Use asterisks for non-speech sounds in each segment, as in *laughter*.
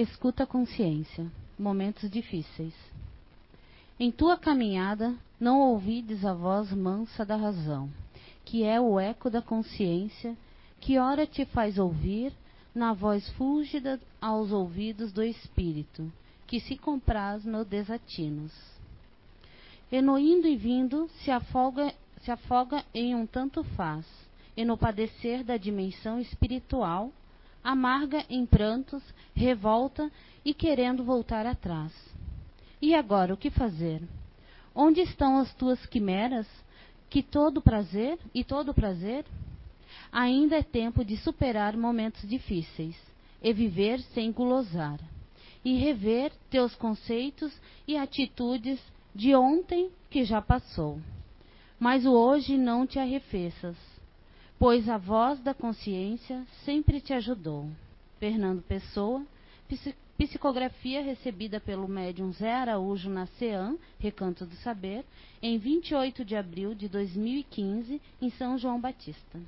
Escuta a consciência. Momentos difíceis. Em tua caminhada, não ouvides a voz mansa da razão, que é o eco da consciência, que ora te faz ouvir, na voz fúlgida aos ouvidos do espírito, que se compraz no desatinos. E no indo e vindo se afoga, se afoga em um tanto faz, e no padecer da dimensão espiritual, amarga em prantos, revolta e querendo voltar atrás. E agora o que fazer? Onde estão as tuas quimeras? Que todo prazer e todo prazer? Ainda é tempo de superar momentos difíceis e viver sem gulosar, e rever teus conceitos e atitudes de ontem que já passou. Mas o hoje não te arrefeças, pois a voz da consciência sempre te ajudou. Fernando Pessoa, psicografia recebida pelo médium Zé Araújo na CEAM, Recanto do Saber, em 28 de abril de 2015, em São João Batista.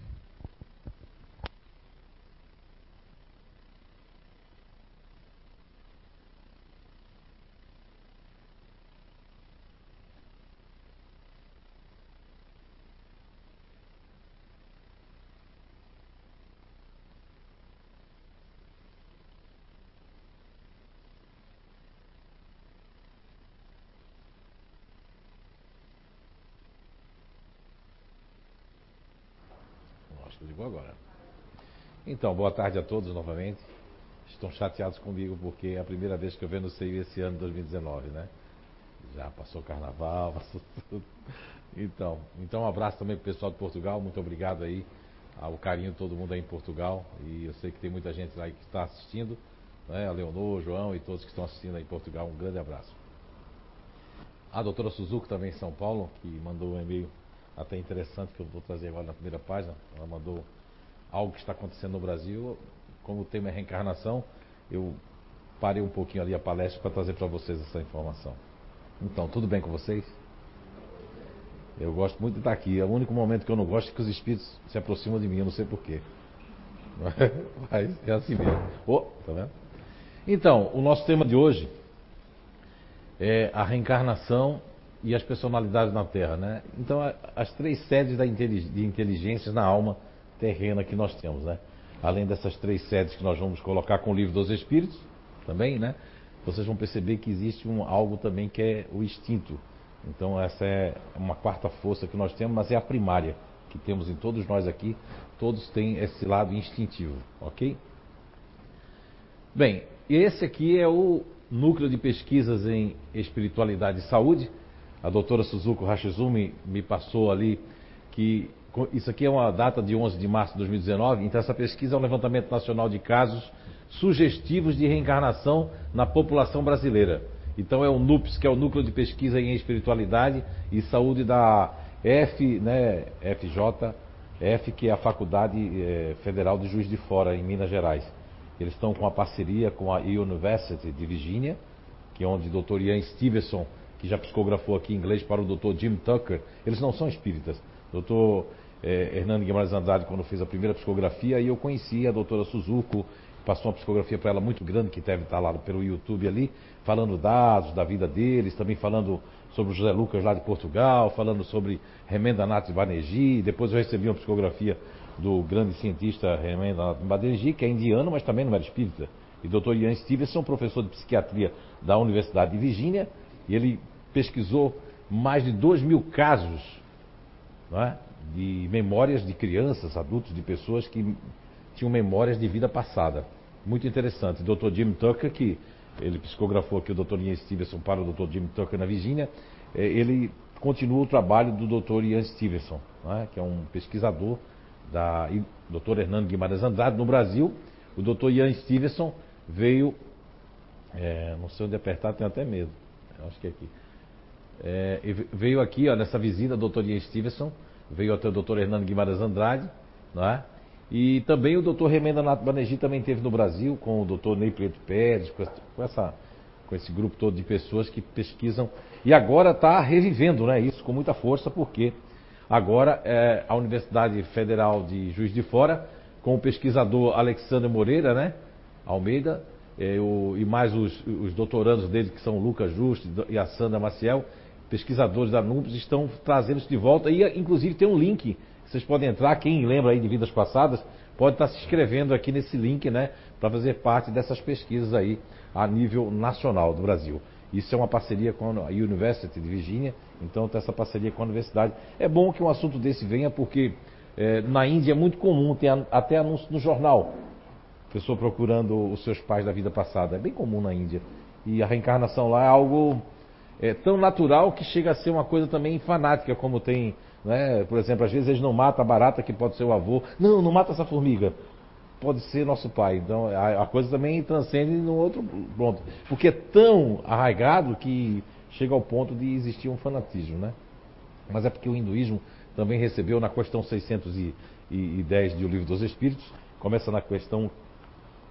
Ligou agora. Então, boa tarde a todos novamente. Estão chateados comigo porque é a primeira vez que eu venho no CEI esse ano 2019, né? Já passou o carnaval, *laughs* passou tudo. Então, então um abraço também pro pessoal de Portugal, muito obrigado aí ao carinho de todo mundo aí em Portugal. E eu sei que tem muita gente lá que está assistindo, né? A Leonor, João e todos que estão assistindo aí em Portugal, um grande abraço. A doutora Suzuki também em São Paulo, que mandou um e-mail até interessante que eu vou trazer agora na primeira página. Ela mandou algo que está acontecendo no Brasil. Como o tema é reencarnação, eu parei um pouquinho ali a palestra para trazer para vocês essa informação. Então, tudo bem com vocês? Eu gosto muito de estar aqui. É o único momento que eu não gosto é que os espíritos se aproximam de mim, eu não sei porquê. *laughs* Mas é assim mesmo. Oh, tá vendo? Então, o nosso tema de hoje é a reencarnação e as personalidades na Terra, né? Então, as três sedes de inteligências na alma terrena que nós temos, né? Além dessas três sedes que nós vamos colocar com o livro dos Espíritos, também, né? Vocês vão perceber que existe um, algo também que é o instinto. Então, essa é uma quarta força que nós temos, mas é a primária que temos em todos nós aqui. Todos têm esse lado instintivo, ok? Bem, esse aqui é o núcleo de pesquisas em espiritualidade e saúde a doutora Suzuko Hashizumi me passou ali que isso aqui é uma data de 11 de março de 2019, então essa pesquisa é um levantamento nacional de casos sugestivos de reencarnação na população brasileira. Então é o NUPS, que é o Núcleo de Pesquisa em Espiritualidade e Saúde da F, né, FJ, F, que é a Faculdade é, Federal de Juiz de Fora, em Minas Gerais. Eles estão com a parceria com a University de Virgínia, que é onde o Dr. Ian Stevenson que já psicografou aqui em inglês para o Dr. Jim Tucker, eles não são espíritas. Dr. Eh, Hernando Guimarães Andrade, quando fez a primeira psicografia, e eu conheci a doutora Suzuko, passou uma psicografia para ela muito grande, que deve estar lá pelo YouTube ali, falando dados da vida deles, também falando sobre o José Lucas lá de Portugal, falando sobre Remenda Nath Banerjee, depois eu recebi uma psicografia do grande cientista Remenda Nath Banerjee, que é indiano, mas também não era espírita, e Dr. Ian Stevenson, professor de psiquiatria da Universidade de Virgínia, e ele pesquisou mais de 2 mil casos é? De memórias de crianças, adultos, de pessoas que tinham memórias de vida passada. Muito interessante. O Dr. Jim Tucker, que ele psicografou aqui o Dr. Ian Stevenson para o Dr. Jim Tucker na Virgínia, é, ele continua o trabalho do Dr. Ian Stevenson, é? que é um pesquisador da Dr. Hernando Guimarães Andrade no Brasil. O Dr. Ian Stevenson veio, é, não sei onde apertar, tenho até medo. Acho que é aqui. É, veio aqui, ó, nessa visita, Dr. Ian Stevenson, veio até o Dr. Hernando Guimarães Andrade, não é? E também o Dr. Remenda Nato Banerjee também esteve no Brasil com o Dr. Ney Preto Pérez, com, essa, com esse grupo todo de pessoas que pesquisam. E agora está revivendo né, isso com muita força, porque agora é, a Universidade Federal de Juiz de Fora, com o pesquisador Alexandre Moreira, né, Almeida, é, o, e mais os, os, doutorandos dele, que são o Lucas Justo e a Sandra Maciel, pesquisadores da NUPS, estão trazendo isso de volta. E, inclusive, tem um link, vocês podem entrar, quem lembra aí de vidas passadas, pode estar se inscrevendo aqui nesse link, né, para fazer parte dessas pesquisas aí a nível nacional do Brasil. Isso é uma parceria com a University de Virginia, então tem essa parceria com a universidade. É bom que um assunto desse venha, porque é, na Índia é muito comum, tem até anúncio no jornal, pessoa procurando os seus pais da vida passada. É bem comum na Índia. E a reencarnação lá é algo é, tão natural que chega a ser uma coisa também fanática, como tem, né? por exemplo, às vezes eles não matam a barata que pode ser o avô. Não, não mata essa formiga pode ser nosso pai. Então a, a coisa também transcende no outro ponto. Porque é tão arraigado que chega ao ponto de existir um fanatismo, né? Mas é porque o hinduísmo também recebeu na questão 610 de O Livro dos Espíritos, começa na questão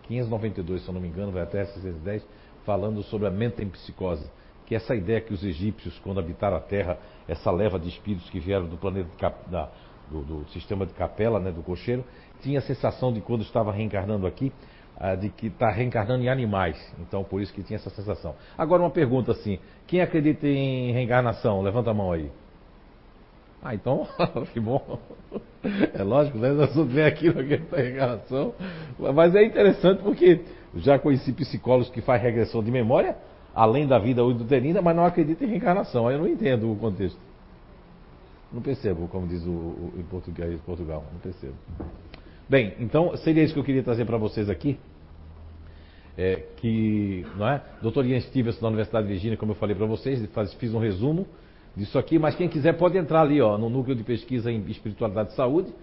592, se eu não me engano, vai até 610, falando sobre a mente em psicose. Que é essa ideia que os egípcios, quando habitaram a Terra, essa leva de espíritos que vieram do planeta da, do, do, sistema de capela, né, do cocheiro, tinha a sensação de quando estava reencarnando aqui, uh, de que está reencarnando em animais. Então, por isso que tinha essa sensação. Agora, uma pergunta assim: quem acredita em reencarnação? Levanta a mão aí. Ah, então, *laughs* que bom. É lógico, né? Nós vamos ver aqui no que reencarnação. Mas é interessante porque já conheci psicólogos que fazem regressão de memória, além da vida uterina, mas não acreditam em reencarnação. Aí eu não entendo o contexto. Não percebo, como diz o, o em português Portugal, não percebo. Bem, então seria isso que eu queria trazer para vocês aqui. É, que, não é? Dr. Ian Stevens da Universidade de Virgínia, como eu falei para vocês, faz, fiz um resumo disso aqui, mas quem quiser pode entrar ali, ó, no núcleo de pesquisa em espiritualidade e saúde,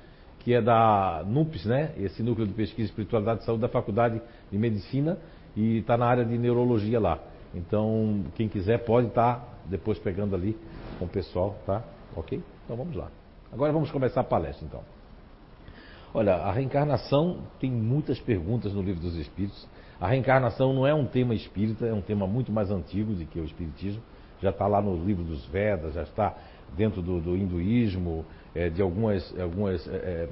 que é da NUPES, né? Esse núcleo de pesquisa em espiritualidade e saúde da Faculdade de Medicina e está na área de neurologia lá. Então, quem quiser pode estar tá depois pegando ali com o pessoal, tá? Ok? Então vamos lá. Agora vamos começar a palestra então. Olha, a reencarnação tem muitas perguntas no livro dos Espíritos. A reencarnação não é um tema espírita, é um tema muito mais antigo do que o Espiritismo. Já está lá no livro dos Vedas, já está dentro do, do hinduísmo, é, de algumas, algumas é, é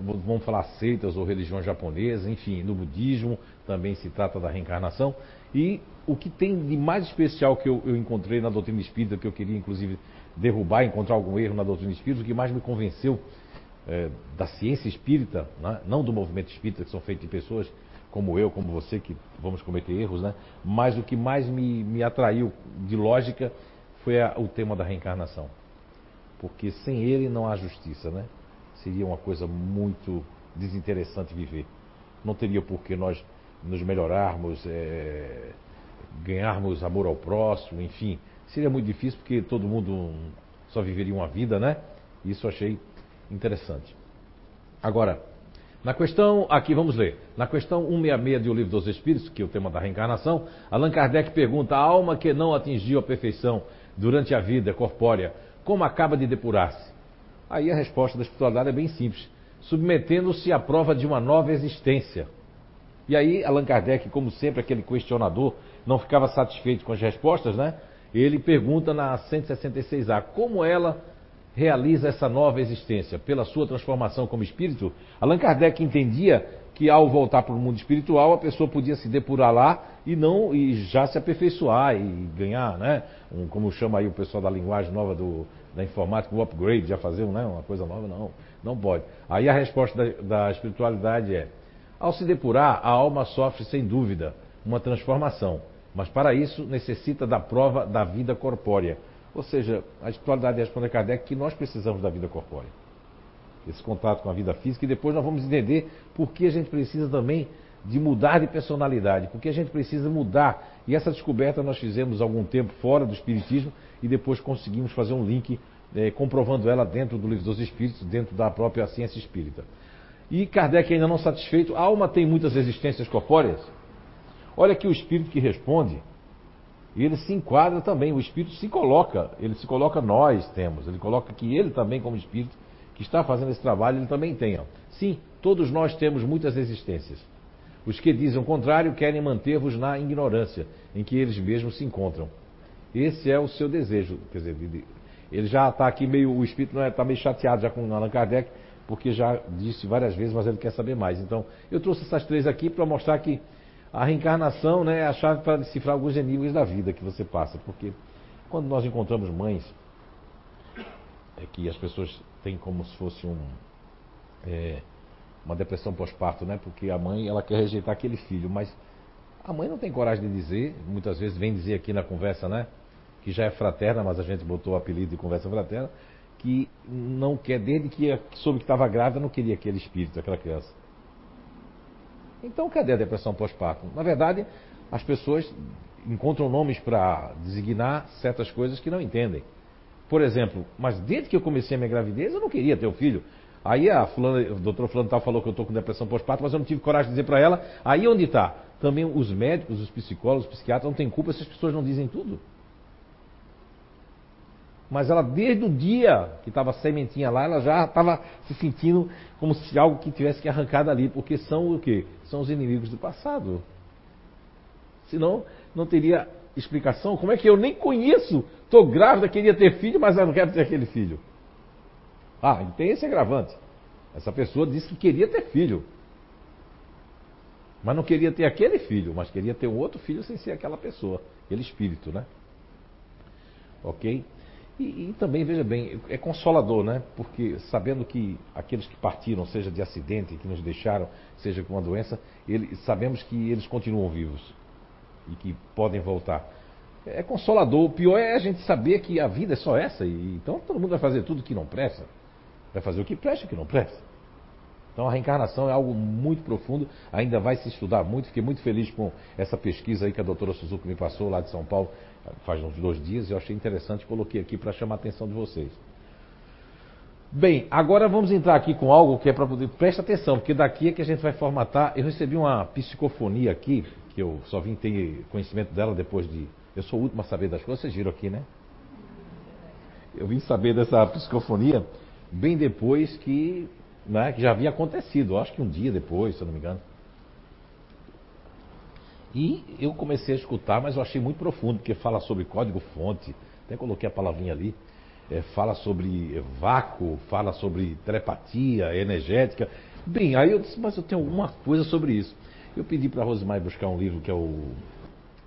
vamos falar seitas ou religiões japonesas, enfim, no budismo também se trata da reencarnação. E o que tem de mais especial que eu, eu encontrei na doutrina espírita, que eu queria inclusive derrubar, encontrar algum erro na doutrina espírita, o que mais me convenceu é, da ciência espírita, né? não do movimento espírita, que são feitos de pessoas como eu, como você, que vamos cometer erros, né? mas o que mais me, me atraiu de lógica foi a, o tema da reencarnação. Porque sem ele não há justiça, né? Seria uma coisa muito desinteressante viver. Não teria por que nós nos melhorarmos, é, ganharmos amor ao próximo, enfim. Seria muito difícil porque todo mundo só viveria uma vida, né? Isso achei interessante. Agora, na questão, aqui vamos ler, na questão 166 do Livro dos Espíritos, que é o tema da reencarnação, Allan Kardec pergunta: a alma que não atingiu a perfeição durante a vida corpórea, como acaba de depurar-se? Aí a resposta da espiritualidade é bem simples: submetendo-se à prova de uma nova existência. E aí Allan Kardec, como sempre, aquele questionador, não ficava satisfeito com as respostas, né? Ele pergunta na 166A como ela realiza essa nova existência pela sua transformação como espírito. Allan Kardec entendia que ao voltar para o mundo espiritual a pessoa podia se depurar lá e não e já se aperfeiçoar e ganhar, né? Um, como chama aí o pessoal da linguagem nova do, da informática, um upgrade, já fazer né? uma coisa nova, não, não pode. Aí a resposta da, da espiritualidade é: ao se depurar, a alma sofre sem dúvida uma transformação, mas para isso necessita da prova da vida corpórea ou seja, a espiritualidade responde a Kardec que nós precisamos da vida corpórea. Esse contato com a vida física e depois nós vamos entender por que a gente precisa também de mudar de personalidade, porque a gente precisa mudar. E essa descoberta nós fizemos algum tempo fora do Espiritismo e depois conseguimos fazer um link é, comprovando ela dentro do Livro dos Espíritos, dentro da própria ciência espírita. E Kardec ainda não satisfeito, a alma tem muitas existências corpóreas? Olha que o espírito que responde ele se enquadra também, o Espírito se coloca, ele se coloca, nós temos, ele coloca que ele também, como Espírito, que está fazendo esse trabalho, ele também tem. Sim, todos nós temos muitas existências. Os que dizem o contrário querem manter-vos na ignorância em que eles mesmos se encontram. Esse é o seu desejo. Quer dizer, ele já está aqui meio, o espírito está é, meio chateado já com Allan Kardec, porque já disse várias vezes, mas ele quer saber mais. Então, eu trouxe essas três aqui para mostrar que a reencarnação né, é a chave para decifrar alguns enigmas da vida que você passa. Porque quando nós encontramos mães, é que as pessoas têm como se fosse um, é, uma depressão pós-parto, né? Porque a mãe ela quer rejeitar aquele filho, mas a mãe não tem coragem de dizer, muitas vezes vem dizer aqui na conversa, né? Que já é fraterna, mas a gente botou o apelido de conversa fraterna, que não quer, desde que soube que estava grávida, não queria aquele espírito, aquela criança. Então, cadê a depressão pós-parto? Na verdade, as pessoas encontram nomes para designar certas coisas que não entendem. Por exemplo, mas desde que eu comecei a minha gravidez, eu não queria ter o um filho. Aí a fulana, o doutor fulano falou que eu estou com depressão pós-parto, mas eu não tive coragem de dizer para ela. Aí onde está? Também os médicos, os psicólogos, os psiquiatras não têm culpa se as pessoas não dizem tudo. Mas ela, desde o dia que estava sementinha lá, ela já estava se sentindo como se algo que tivesse que arrancar dali, porque são o quê? São os inimigos do passado. Senão, não teria explicação. Como é que eu nem conheço? Estou grávida, queria ter filho, mas eu não quero ter aquele filho. Ah, tem esse agravante. Essa pessoa disse que queria ter filho. Mas não queria ter aquele filho, mas queria ter um outro filho sem ser aquela pessoa, aquele espírito, né? Ok? E, e, também, veja bem, é consolador, né? Porque sabendo que aqueles que partiram, seja de acidente, que nos deixaram, seja com uma doença, ele, sabemos que eles continuam vivos e que podem voltar. É consolador. O pior é a gente saber que a vida é só essa, e então todo mundo vai fazer tudo que não presta. Vai fazer o que presta e o que não presta. Então a reencarnação é algo muito profundo, ainda vai se estudar muito. Fiquei muito feliz com essa pesquisa aí que a doutora Suzuki me passou lá de São Paulo faz uns dois dias. Eu achei interessante, coloquei aqui para chamar a atenção de vocês. Bem, agora vamos entrar aqui com algo que é para poder. Presta atenção, porque daqui é que a gente vai formatar. Eu recebi uma psicofonia aqui, que eu só vim ter conhecimento dela depois de. Eu sou o último a saber das coisas, vocês viram aqui, né? Eu vim saber dessa psicofonia bem depois que né, que já havia acontecido, acho que um dia depois, se eu não me engano. E eu comecei a escutar, mas eu achei muito profundo, porque fala sobre código-fonte, até coloquei a palavrinha ali, é, fala sobre vácuo, fala sobre telepatia energética. Bem, aí eu disse, mas eu tenho alguma coisa sobre isso. Eu pedi para a Rosemary buscar um livro que é o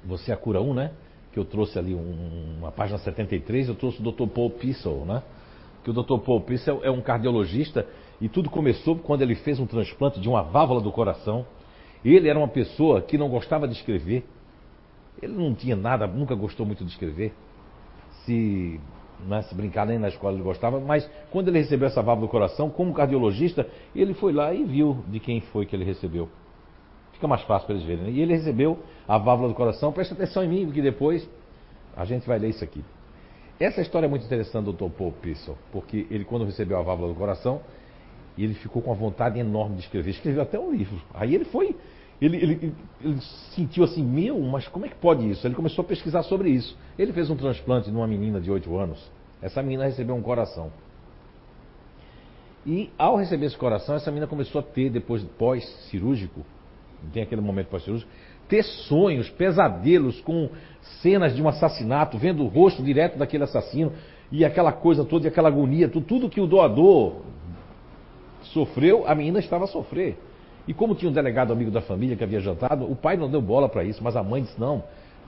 Você é a Cura 1, né? Que eu trouxe ali um, uma página 73, eu trouxe o Dr. Paul Pissel, né? Que o Dr. Paul Pissel é um cardiologista e tudo começou quando ele fez um transplante de uma válvula do coração. Ele era uma pessoa que não gostava de escrever. Ele não tinha nada, nunca gostou muito de escrever. Se, é, se brincar nem na escola ele gostava, mas quando ele recebeu essa válvula do coração, como cardiologista, ele foi lá e viu de quem foi que ele recebeu. Fica mais fácil para eles verem. Né? E ele recebeu a válvula do coração. Presta atenção em mim, porque depois a gente vai ler isso aqui. Essa história é muito interessante do. Paul Pissel, porque ele, quando recebeu a válvula do coração, e ele ficou com uma vontade enorme de escrever. Escreveu até um livro. Aí ele foi. Ele, ele, ele, sentiu assim, meu, mas como é que pode isso? Ele começou a pesquisar sobre isso. Ele fez um transplante numa menina de 8 anos. Essa menina recebeu um coração. E ao receber esse coração, essa menina começou a ter, depois pós-cirúrgico, tem aquele momento pós-cirúrgico, ter sonhos, pesadelos com cenas de um assassinato, vendo o rosto direto daquele assassino e aquela coisa toda, e aquela agonia, tudo, tudo que o doador sofreu, a menina estava a sofrer. E como tinha um delegado amigo da família que havia jantado, o pai não deu bola para isso, mas a mãe disse não.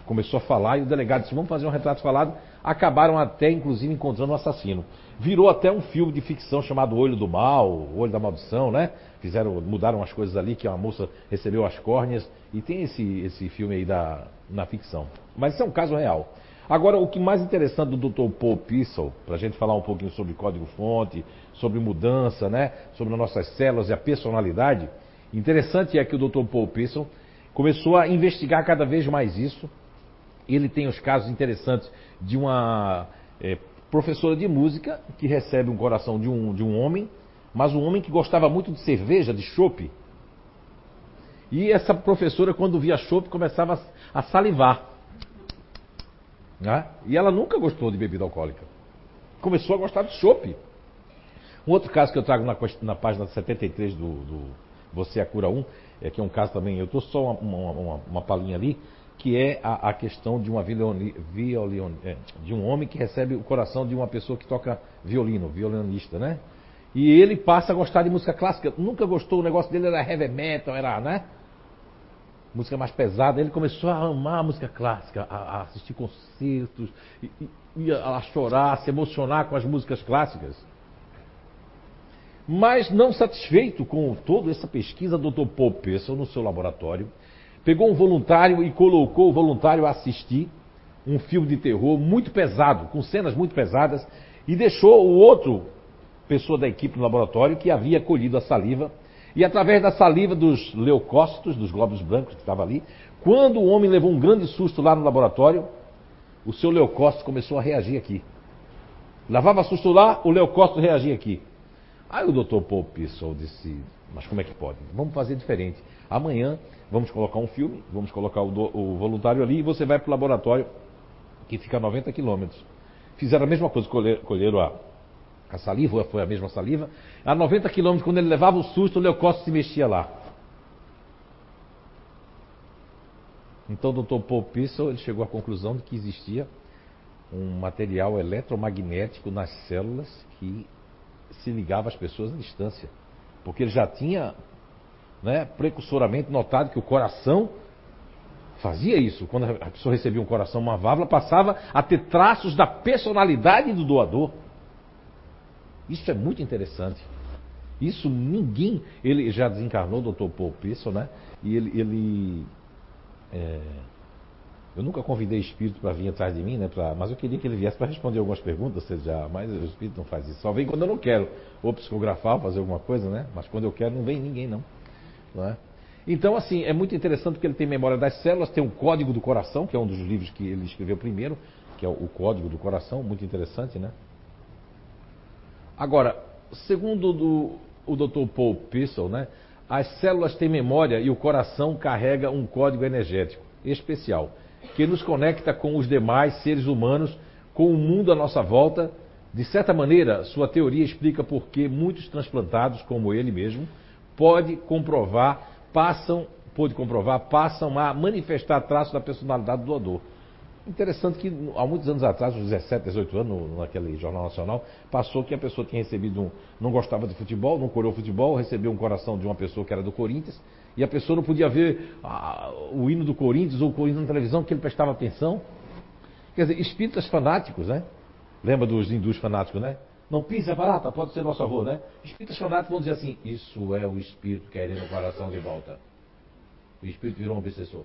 Começou a falar e o delegado disse: vamos fazer um retrato falado. Acabaram até, inclusive, encontrando o um assassino. Virou até um filme de ficção chamado Olho do Mal, Olho da Maldição, né? Fizeram, mudaram as coisas ali, que uma moça recebeu as córneas. E tem esse, esse filme aí da, na ficção. Mas isso é um caso real. Agora, o que mais interessante do Dr. Paul Pissel, para a gente falar um pouquinho sobre código-fonte, sobre mudança, né? sobre as nossas células e a personalidade, interessante é que o Dr. Paul Pissel começou a investigar cada vez mais isso. Ele tem os casos interessantes de uma é, professora de música que recebe um coração de um, de um homem, mas um homem que gostava muito de cerveja, de chope. E essa professora, quando via chope, começava a salivar. Né? E ela nunca gostou de bebida alcoólica. Começou a gostar de chopp. Um outro caso que eu trago na, na página 73 do, do Você é a Cura 1, é que é um caso também, eu estou só uma, uma, uma, uma palhinha ali, que é a, a questão de, uma violini, violin, é, de um homem que recebe o coração de uma pessoa que toca violino, violinista, né? E ele passa a gostar de música clássica. Nunca gostou, o negócio dele era heavy metal, era, né? Música mais pesada. Ele começou a amar a música clássica, a, a assistir concertos, e, e, a chorar, a se emocionar com as músicas clássicas. Mas não satisfeito com toda essa pesquisa, Dr. Paul Pearson, no seu laboratório, pegou um voluntário e colocou o voluntário a assistir um filme de terror muito pesado, com cenas muito pesadas, e deixou o outro pessoa da equipe no laboratório que havia colhido a saliva, e através da saliva dos leucócitos, dos glóbulos brancos que estava ali, quando o homem levou um grande susto lá no laboratório, o seu leucócito começou a reagir aqui. Levava susto lá, o leucócito reagia aqui. Aí o doutor Paul disse, mas como é que pode? Vamos fazer diferente. Amanhã vamos colocar um filme, vamos colocar o, do, o voluntário ali e você vai para o laboratório que fica a 90 quilômetros. Fizeram a mesma coisa, colher, colheram a, a saliva, foi a mesma saliva. A 90 quilômetros, quando ele levava o susto, o leucócito se mexia lá. Então o Dr. Paul Pissel ele chegou à conclusão de que existia um material eletromagnético nas células que se ligava às pessoas à distância. Porque ele já tinha né, precursoramente notado que o coração fazia isso. Quando a pessoa recebia um coração, uma válvula, passava a ter traços da personalidade do doador. Isso é muito interessante. Isso ninguém. Ele já desencarnou, o Dr. Paul Pearson, né? E ele. ele é, eu nunca convidei espírito para vir atrás de mim, né? Pra, mas eu queria que ele viesse para responder algumas perguntas, você já, mas o espírito não faz isso. Só vem quando eu não quero. Ou psicografar, fazer alguma coisa, né? Mas quando eu quero, não vem ninguém, não. não é? Então, assim, é muito interessante porque ele tem memória das células, tem um código do coração, que é um dos livros que ele escreveu primeiro, que é o código do coração, muito interessante, né? Agora, segundo do, o Dr. Paul Pissel, né, as células têm memória e o coração carrega um código energético especial, que nos conecta com os demais seres humanos, com o mundo à nossa volta. De certa maneira, sua teoria explica por que muitos transplantados, como ele mesmo, pode comprovar passam, pôde comprovar, passam a manifestar traços da personalidade do doador. Interessante que há muitos anos atrás, uns 17, 18 anos, naquele Jornal Nacional, passou que a pessoa tinha recebido um. não gostava de futebol, não colheu futebol, recebeu um coração de uma pessoa que era do Corinthians, e a pessoa não podia ver ah, o hino do Corinthians ou o Corinthians na televisão, porque ele prestava atenção. Quer dizer, espíritas fanáticos, né? Lembra dos hindus fanáticos, né? Não pisa barata, pode ser nosso avô, né? Espíritas fanáticos vão dizer assim: Isso é o espírito querendo o coração de volta. O espírito virou um obsessor.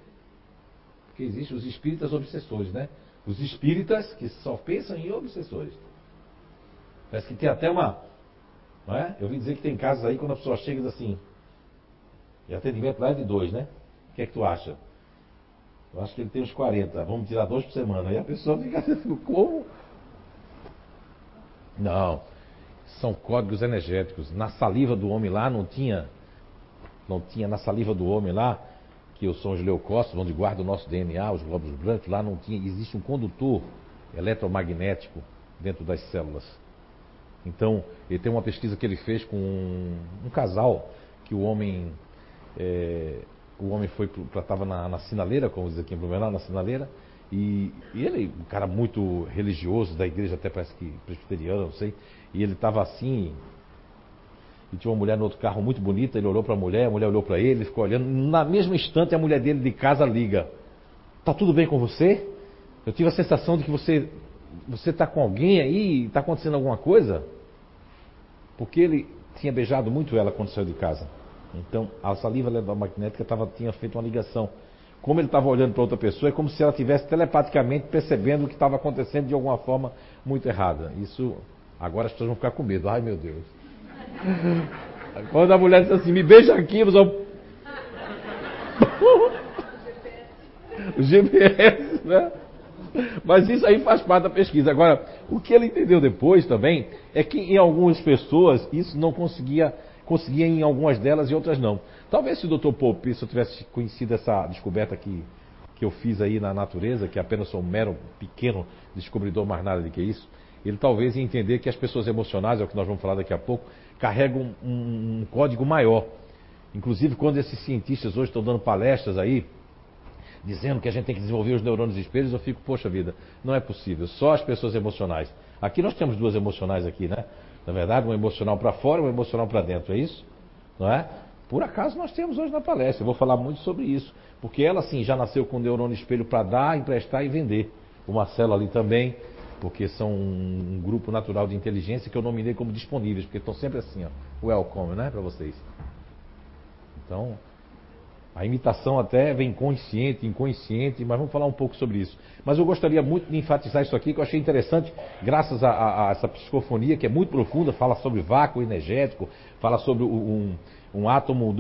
Porque existem os espíritas obsessores, né? Os espíritas que só pensam em obsessores. Parece que tem até uma. Não é? Eu ouvi dizer que tem casos aí quando a pessoa chega e diz assim. E atendimento lá é de dois, né? O que é que tu acha? Eu acho que ele tem uns 40. Vamos tirar dois por semana. Aí a pessoa fica assim, *laughs* como? Não. São códigos energéticos. Na saliva do homem lá não tinha. Não tinha na saliva do homem lá, que são os leucócitos, onde guarda o nosso DNA, os glóbulos brancos, lá não tinha. Existe um condutor eletromagnético dentro das células. Então, ele tem uma pesquisa que ele fez com um, um casal que o homem. É, o homem foi estava na, na, sinaleira, como diz aqui em Blumenau, na sinaleira, e, e, ele, um cara muito religioso, da igreja até parece que presbiteriano, não sei. E ele estava assim. E tinha uma mulher no outro carro muito bonita, ele olhou para a mulher, a mulher olhou para ele, ficou olhando. Na mesma instante a mulher dele de casa liga. Tá tudo bem com você? Eu tive a sensação de que você você está com alguém aí, está acontecendo alguma coisa? Porque ele tinha beijado muito ela quando saiu de casa. Então a saliva eletromagnética tava, tinha feito uma ligação como ele estava olhando para outra pessoa, é como se ela tivesse telepaticamente percebendo o que estava acontecendo de alguma forma muito errada. Isso, agora as pessoas vão ficar com medo. Ai meu Deus. *laughs* Quando a mulher diz assim, me beija aqui, você *laughs* o GPS, né? Mas isso aí faz parte da pesquisa. Agora, o que ele entendeu depois também é que em algumas pessoas isso não conseguia, conseguia em algumas delas e outras não. Talvez se o Dr. Se eu tivesse conhecido essa descoberta que, que eu fiz aí na natureza, que apenas sou um mero pequeno descobridor, mais nada do que isso, ele talvez ia entender que as pessoas emocionais, é o que nós vamos falar daqui a pouco, carregam um, um, um código maior. Inclusive, quando esses cientistas hoje estão dando palestras aí, dizendo que a gente tem que desenvolver os neurônios espelhos, eu fico, poxa vida, não é possível, só as pessoas emocionais. Aqui nós temos duas emocionais aqui, né? Na verdade, uma emocional para fora e uma emocional para dentro, é isso? Não é? Por acaso nós temos hoje na palestra, eu vou falar muito sobre isso, porque ela sim já nasceu com o neurônio espelho para dar, emprestar e vender. O Marcelo ali também, porque são um grupo natural de inteligência que eu nominei como disponíveis, porque estão sempre assim, ó, welcome, né, para vocês. Então, a imitação até vem consciente, inconsciente, mas vamos falar um pouco sobre isso. Mas eu gostaria muito de enfatizar isso aqui, que eu achei interessante, graças a, a, a essa psicofonia que é muito profunda, fala sobre vácuo energético, fala sobre um, um átomo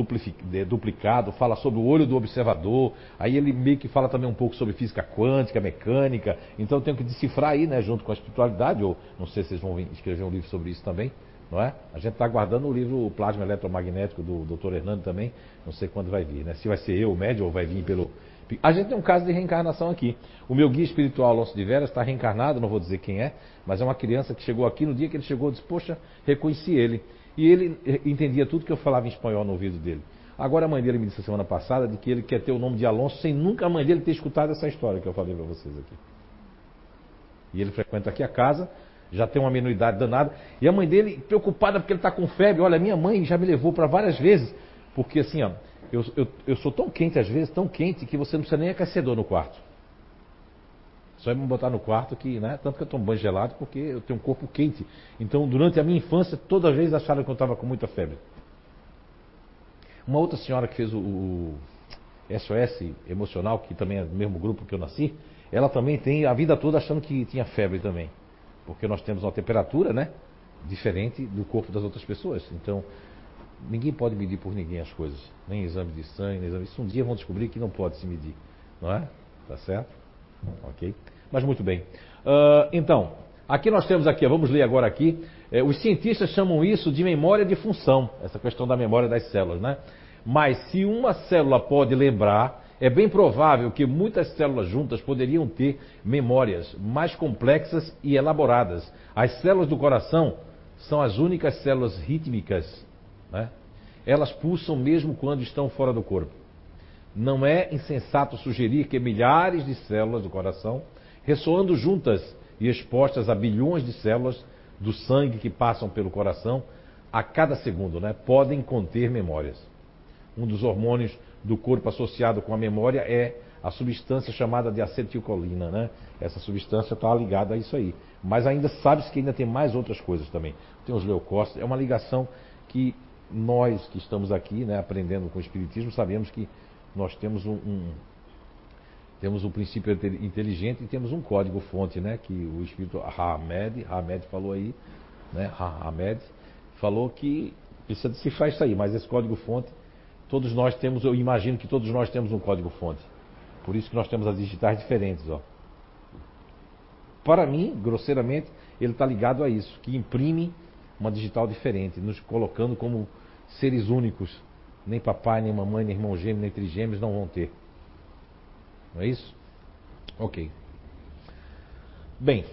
duplicado, fala sobre o olho do observador, aí ele meio que fala também um pouco sobre física quântica, mecânica, então eu tenho que decifrar aí, né, junto com a espiritualidade, ou não sei se vocês vão escrever um livro sobre isso também, não é? A gente está aguardando o livro Plasma Eletromagnético do Dr. Hernando também, não sei quando vai vir, né? Se vai ser eu, o médio, ou vai vir pelo. A gente tem um caso de reencarnação aqui. O meu guia espiritual, Alonso de Veras, está reencarnado, não vou dizer quem é, mas é uma criança que chegou aqui, no dia que ele chegou, disse, poxa, reconheci ele. E ele entendia tudo que eu falava em espanhol no ouvido dele. Agora a mãe dele me disse semana passada de que ele quer ter o nome de Alonso sem nunca a mãe dele ter escutado essa história que eu falei para vocês aqui. E ele frequenta aqui a casa, já tem uma minoridade danada. E a mãe dele, preocupada porque ele está com febre, olha, minha mãe já me levou para várias vezes, porque assim, ó, eu, eu, eu sou tão quente às vezes, tão quente, que você não precisa nem aquecedor no quarto. Só é me botar no quarto que, né? Tanto que eu tomo banho gelado porque eu tenho um corpo quente. Então, durante a minha infância, toda vez acharam que eu estava com muita febre. Uma outra senhora que fez o, o SOS emocional, que também é do mesmo grupo que eu nasci, ela também tem a vida toda achando que tinha febre também. Porque nós temos uma temperatura, né? Diferente do corpo das outras pessoas. Então, ninguém pode medir por ninguém as coisas. Nem exame de sangue, nem exame. Isso um dia vão descobrir que não pode se medir. Não é? Tá certo? Ok? Mas muito bem. Uh, então, aqui nós temos aqui, vamos ler agora aqui. Eh, os cientistas chamam isso de memória de função, essa questão da memória das células, né? Mas se uma célula pode lembrar, é bem provável que muitas células juntas poderiam ter memórias mais complexas e elaboradas. As células do coração são as únicas células rítmicas. Né? Elas pulsam mesmo quando estão fora do corpo. Não é insensato sugerir que milhares de células do coração, ressoando juntas e expostas a bilhões de células do sangue que passam pelo coração a cada segundo, né, podem conter memórias. Um dos hormônios do corpo associado com a memória é a substância chamada de acetilcolina, né? Essa substância está ligada a isso aí. Mas ainda sabe-se que ainda tem mais outras coisas também. Tem os leucócitos, é uma ligação que nós que estamos aqui, né, aprendendo com o Espiritismo, sabemos que nós temos um, um temos um princípio inteligente e temos um código fonte, né? Que o espírito Hamed, Hamed falou aí, né? Hamed falou que precisa decifrar isso aí, mas esse código fonte Todos nós temos, eu imagino que todos nós temos um código fonte. Por isso que nós temos as digitais diferentes, ó. Para mim, grosseiramente, ele está ligado a isso, que imprime uma digital diferente, nos colocando como seres únicos. Nem papai, nem mamãe, nem irmão gêmeo, nem trigêmeos não vão ter. Não é isso? Ok. Bem,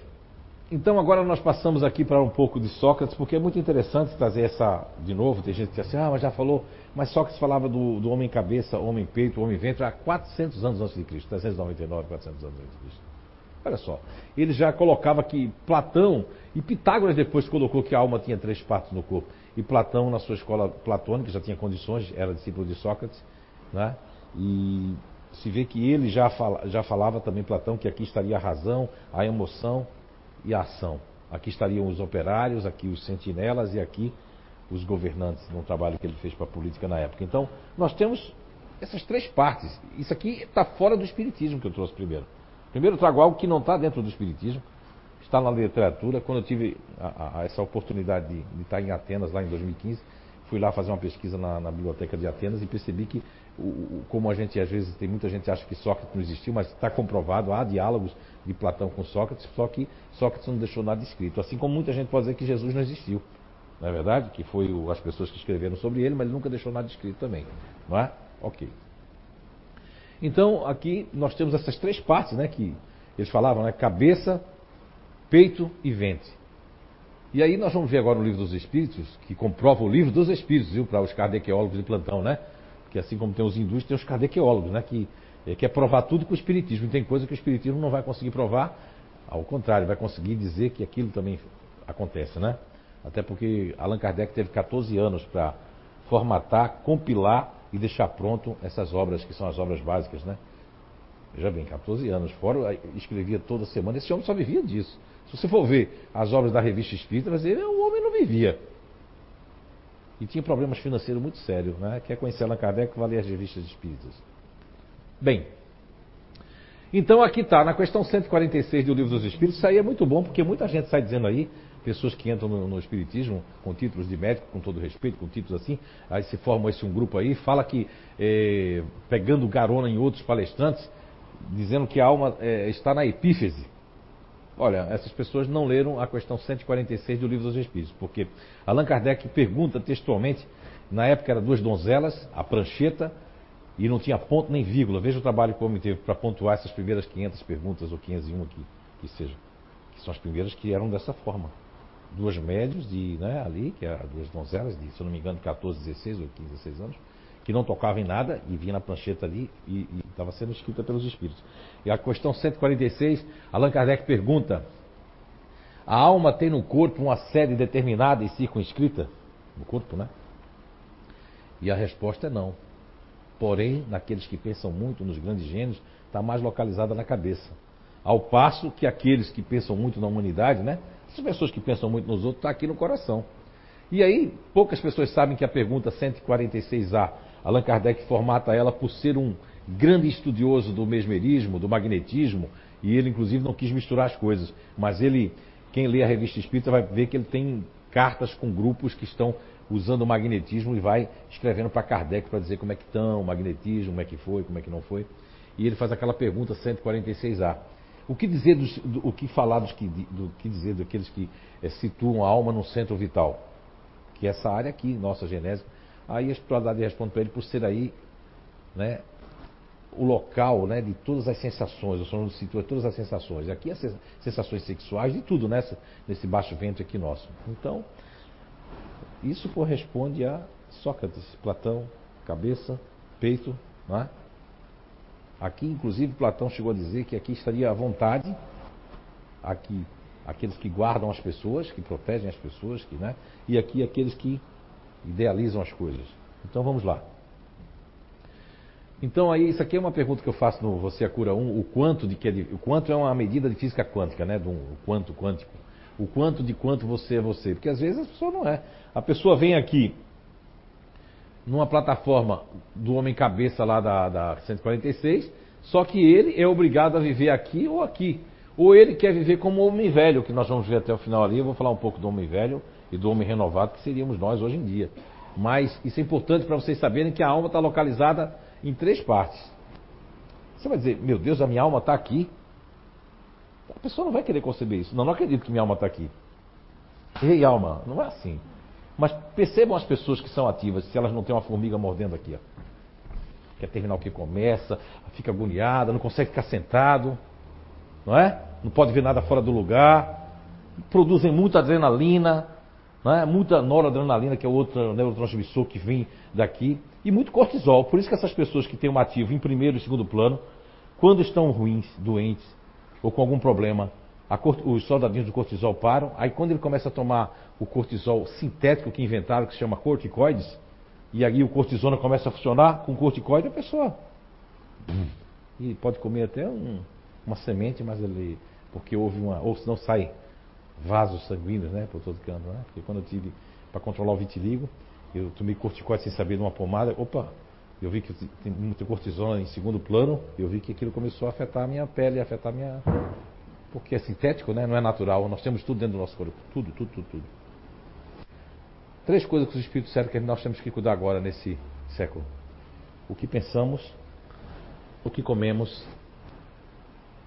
então agora nós passamos aqui para um pouco de Sócrates, porque é muito interessante trazer essa de novo. Tem gente que diz assim, ah, mas já falou, mas Sócrates falava do, do homem cabeça, homem peito, homem ventre há 400 anos antes de Cristo, 399, 400 anos antes de Cristo. Olha só, ele já colocava que Platão, e Pitágoras depois colocou que a alma tinha três partes no corpo. E Platão, na sua escola platônica, já tinha condições, era discípulo de Sócrates, né? e se vê que ele já, fala, já falava também, Platão, que aqui estaria a razão, a emoção e a ação. Aqui estariam os operários, aqui os sentinelas e aqui os governantes, no trabalho que ele fez para a política na época. Então, nós temos essas três partes. Isso aqui está fora do Espiritismo que eu trouxe primeiro. Primeiro, eu trago algo que não está dentro do Espiritismo, está na literatura. Quando eu tive a, a, essa oportunidade de, de, estar em Atenas, lá em 2015, fui lá fazer uma pesquisa na, na biblioteca de Atenas e percebi que, como a gente às vezes tem muita gente acha que Sócrates não existiu, mas está comprovado, há diálogos de Platão com Sócrates, só que Sócrates não deixou nada escrito. Assim como muita gente pode dizer que Jesus não existiu. Não é verdade? Que foi o, as pessoas que escreveram sobre ele, mas ele nunca deixou nada escrito também. Não é? Ok. Então, aqui nós temos essas três partes, né? Que eles falavam, né? Cabeça, peito e ventre. E aí nós vamos ver agora o livro dos Espíritos, que comprova o livro dos Espíritos, viu, para os kardecólogos de plantão, né? Que assim como tem os hindus, tem os kardecólogos, né? Que é, quer provar tudo com o Espiritismo. E tem coisa que o Espiritismo não vai conseguir provar, ao contrário, vai conseguir dizer que aquilo também acontece, né? Até porque Allan Kardec teve 14 anos para formatar, compilar e deixar pronto essas obras que são as obras básicas, né? Já bem, 14 anos fora, escrevia toda semana. Esse homem só vivia disso. Se você for ver as obras da revista Espírita, vai dizer, o homem não vivia. E tinha problemas financeiros muito sérios, né? Quer conhecer Allan Kardec, vai ler as revistas espíritas. Bem, então aqui está, na questão 146 do Livro dos Espíritos, isso aí é muito bom, porque muita gente sai dizendo aí, pessoas que entram no, no, Espiritismo com títulos de médico, com todo respeito, com títulos assim, aí se forma esse um grupo aí, fala que, é, pegando garona em outros palestrantes, dizendo que a alma é, está na epífese. Olha, essas pessoas não leram a questão 146 do Livro dos Espíritos, porque Allan Kardec pergunta textualmente, na época eram duas donzelas, a prancheta, e não tinha ponto nem vírgula. Veja o trabalho que o homem teve para pontuar essas primeiras 500 perguntas, ou 501 aqui, que seja. Que são as primeiras que eram dessa forma. Duas médios de, né, ali, que eram duas donzelas, de, se eu não me engano, 14, 16 ou 15, 16 anos, que não tocavam em nada e vinha na prancheta ali e estava sendo escrita pelos espíritos. E a questão 146, Allan Kardec pergunta: a alma tem no corpo uma sede determinada e circunscrita? No corpo, né? E a resposta é não. Porém, naqueles que pensam muito nos grandes gênios, está mais localizada na cabeça. Ao passo que aqueles que pensam muito na humanidade, né? Essas pessoas que pensam muito nos outros, está aqui no coração. E aí, poucas pessoas sabem que a pergunta 146A Allan Kardec formata ela por ser um grande estudioso do mesmerismo, do magnetismo, e ele inclusive não quis misturar as coisas. Mas ele, quem lê a revista Espírita vai ver que ele tem cartas com grupos que estão usando o magnetismo e vai escrevendo para Kardec para dizer como é que estão, o magnetismo, como é que foi, como é que não foi. E ele faz aquela pergunta 146A. O que dizer dos, do, o que falar dos que, do que dizer daqueles que é, situam a alma no centro vital? Que essa área aqui, nossa genésica, Aí a espiritualidade responde para ele por ser aí, né, o local né, de todas as sensações, o Senhor situa todas as sensações. Aqui as sensações sexuais, de tudo nessa, nesse baixo ventre aqui nosso. Então, isso corresponde a Sócrates, Platão, cabeça, peito. Não é? Aqui, inclusive, Platão chegou a dizer que aqui estaria a vontade, aqui aqueles que guardam as pessoas, que protegem as pessoas, que, né? e aqui aqueles que idealizam as coisas. Então vamos lá. Então aí isso aqui é uma pergunta que eu faço no Você a Cura 1, o quanto de que é, o quanto é uma medida de física quântica, né, do o quanto quântico. O quanto de quanto você é você, porque às vezes a pessoa não é. A pessoa vem aqui numa plataforma do homem cabeça lá da, da 146, só que ele é obrigado a viver aqui ou aqui. Ou ele quer viver como homem velho, que nós vamos ver até o final ali. Eu vou falar um pouco do homem velho e do homem renovado, que seríamos nós hoje em dia. Mas isso é importante para vocês saberem que a alma está localizada em três partes. Você vai dizer, meu Deus, a minha alma está aqui. A pessoa não vai querer conceber isso. Não, não acredito que minha alma está aqui. Ei, alma, não é assim. Mas percebam as pessoas que são ativas, se elas não têm uma formiga mordendo aqui. Ó. Quer terminar o que começa, fica agoniada, não consegue ficar sentado, não é? Não pode ver nada fora do lugar, produzem muita adrenalina, né? muita noradrenalina, que é outro neurotransmissor que vem daqui, e muito cortisol. Por isso que essas pessoas que têm um ativo em primeiro e segundo plano, quando estão ruins, doentes, ou com algum problema, os soldadinhos do cortisol param, aí quando ele começa a tomar o cortisol sintético que inventaram, que se chama corticoides, e aí o cortisona começa a funcionar com corticoide, a pessoa. E pode comer até um, uma semente, mas ele. Porque houve uma. Ou senão sai vasos sanguíneos, né, por todo canto, né? Porque quando eu tive para controlar o vitiligo, eu tomei corticoide sem saber de uma pomada, opa, eu vi que tem muita cortisona em segundo plano, eu vi que aquilo começou a afetar a minha pele, afetar a minha porque é sintético, né? Não é natural. Nós temos tudo dentro do nosso corpo, tudo, tudo, tudo, tudo. Três coisas que os espíritos disseram que nós temos que cuidar agora nesse século: o que pensamos, o que comemos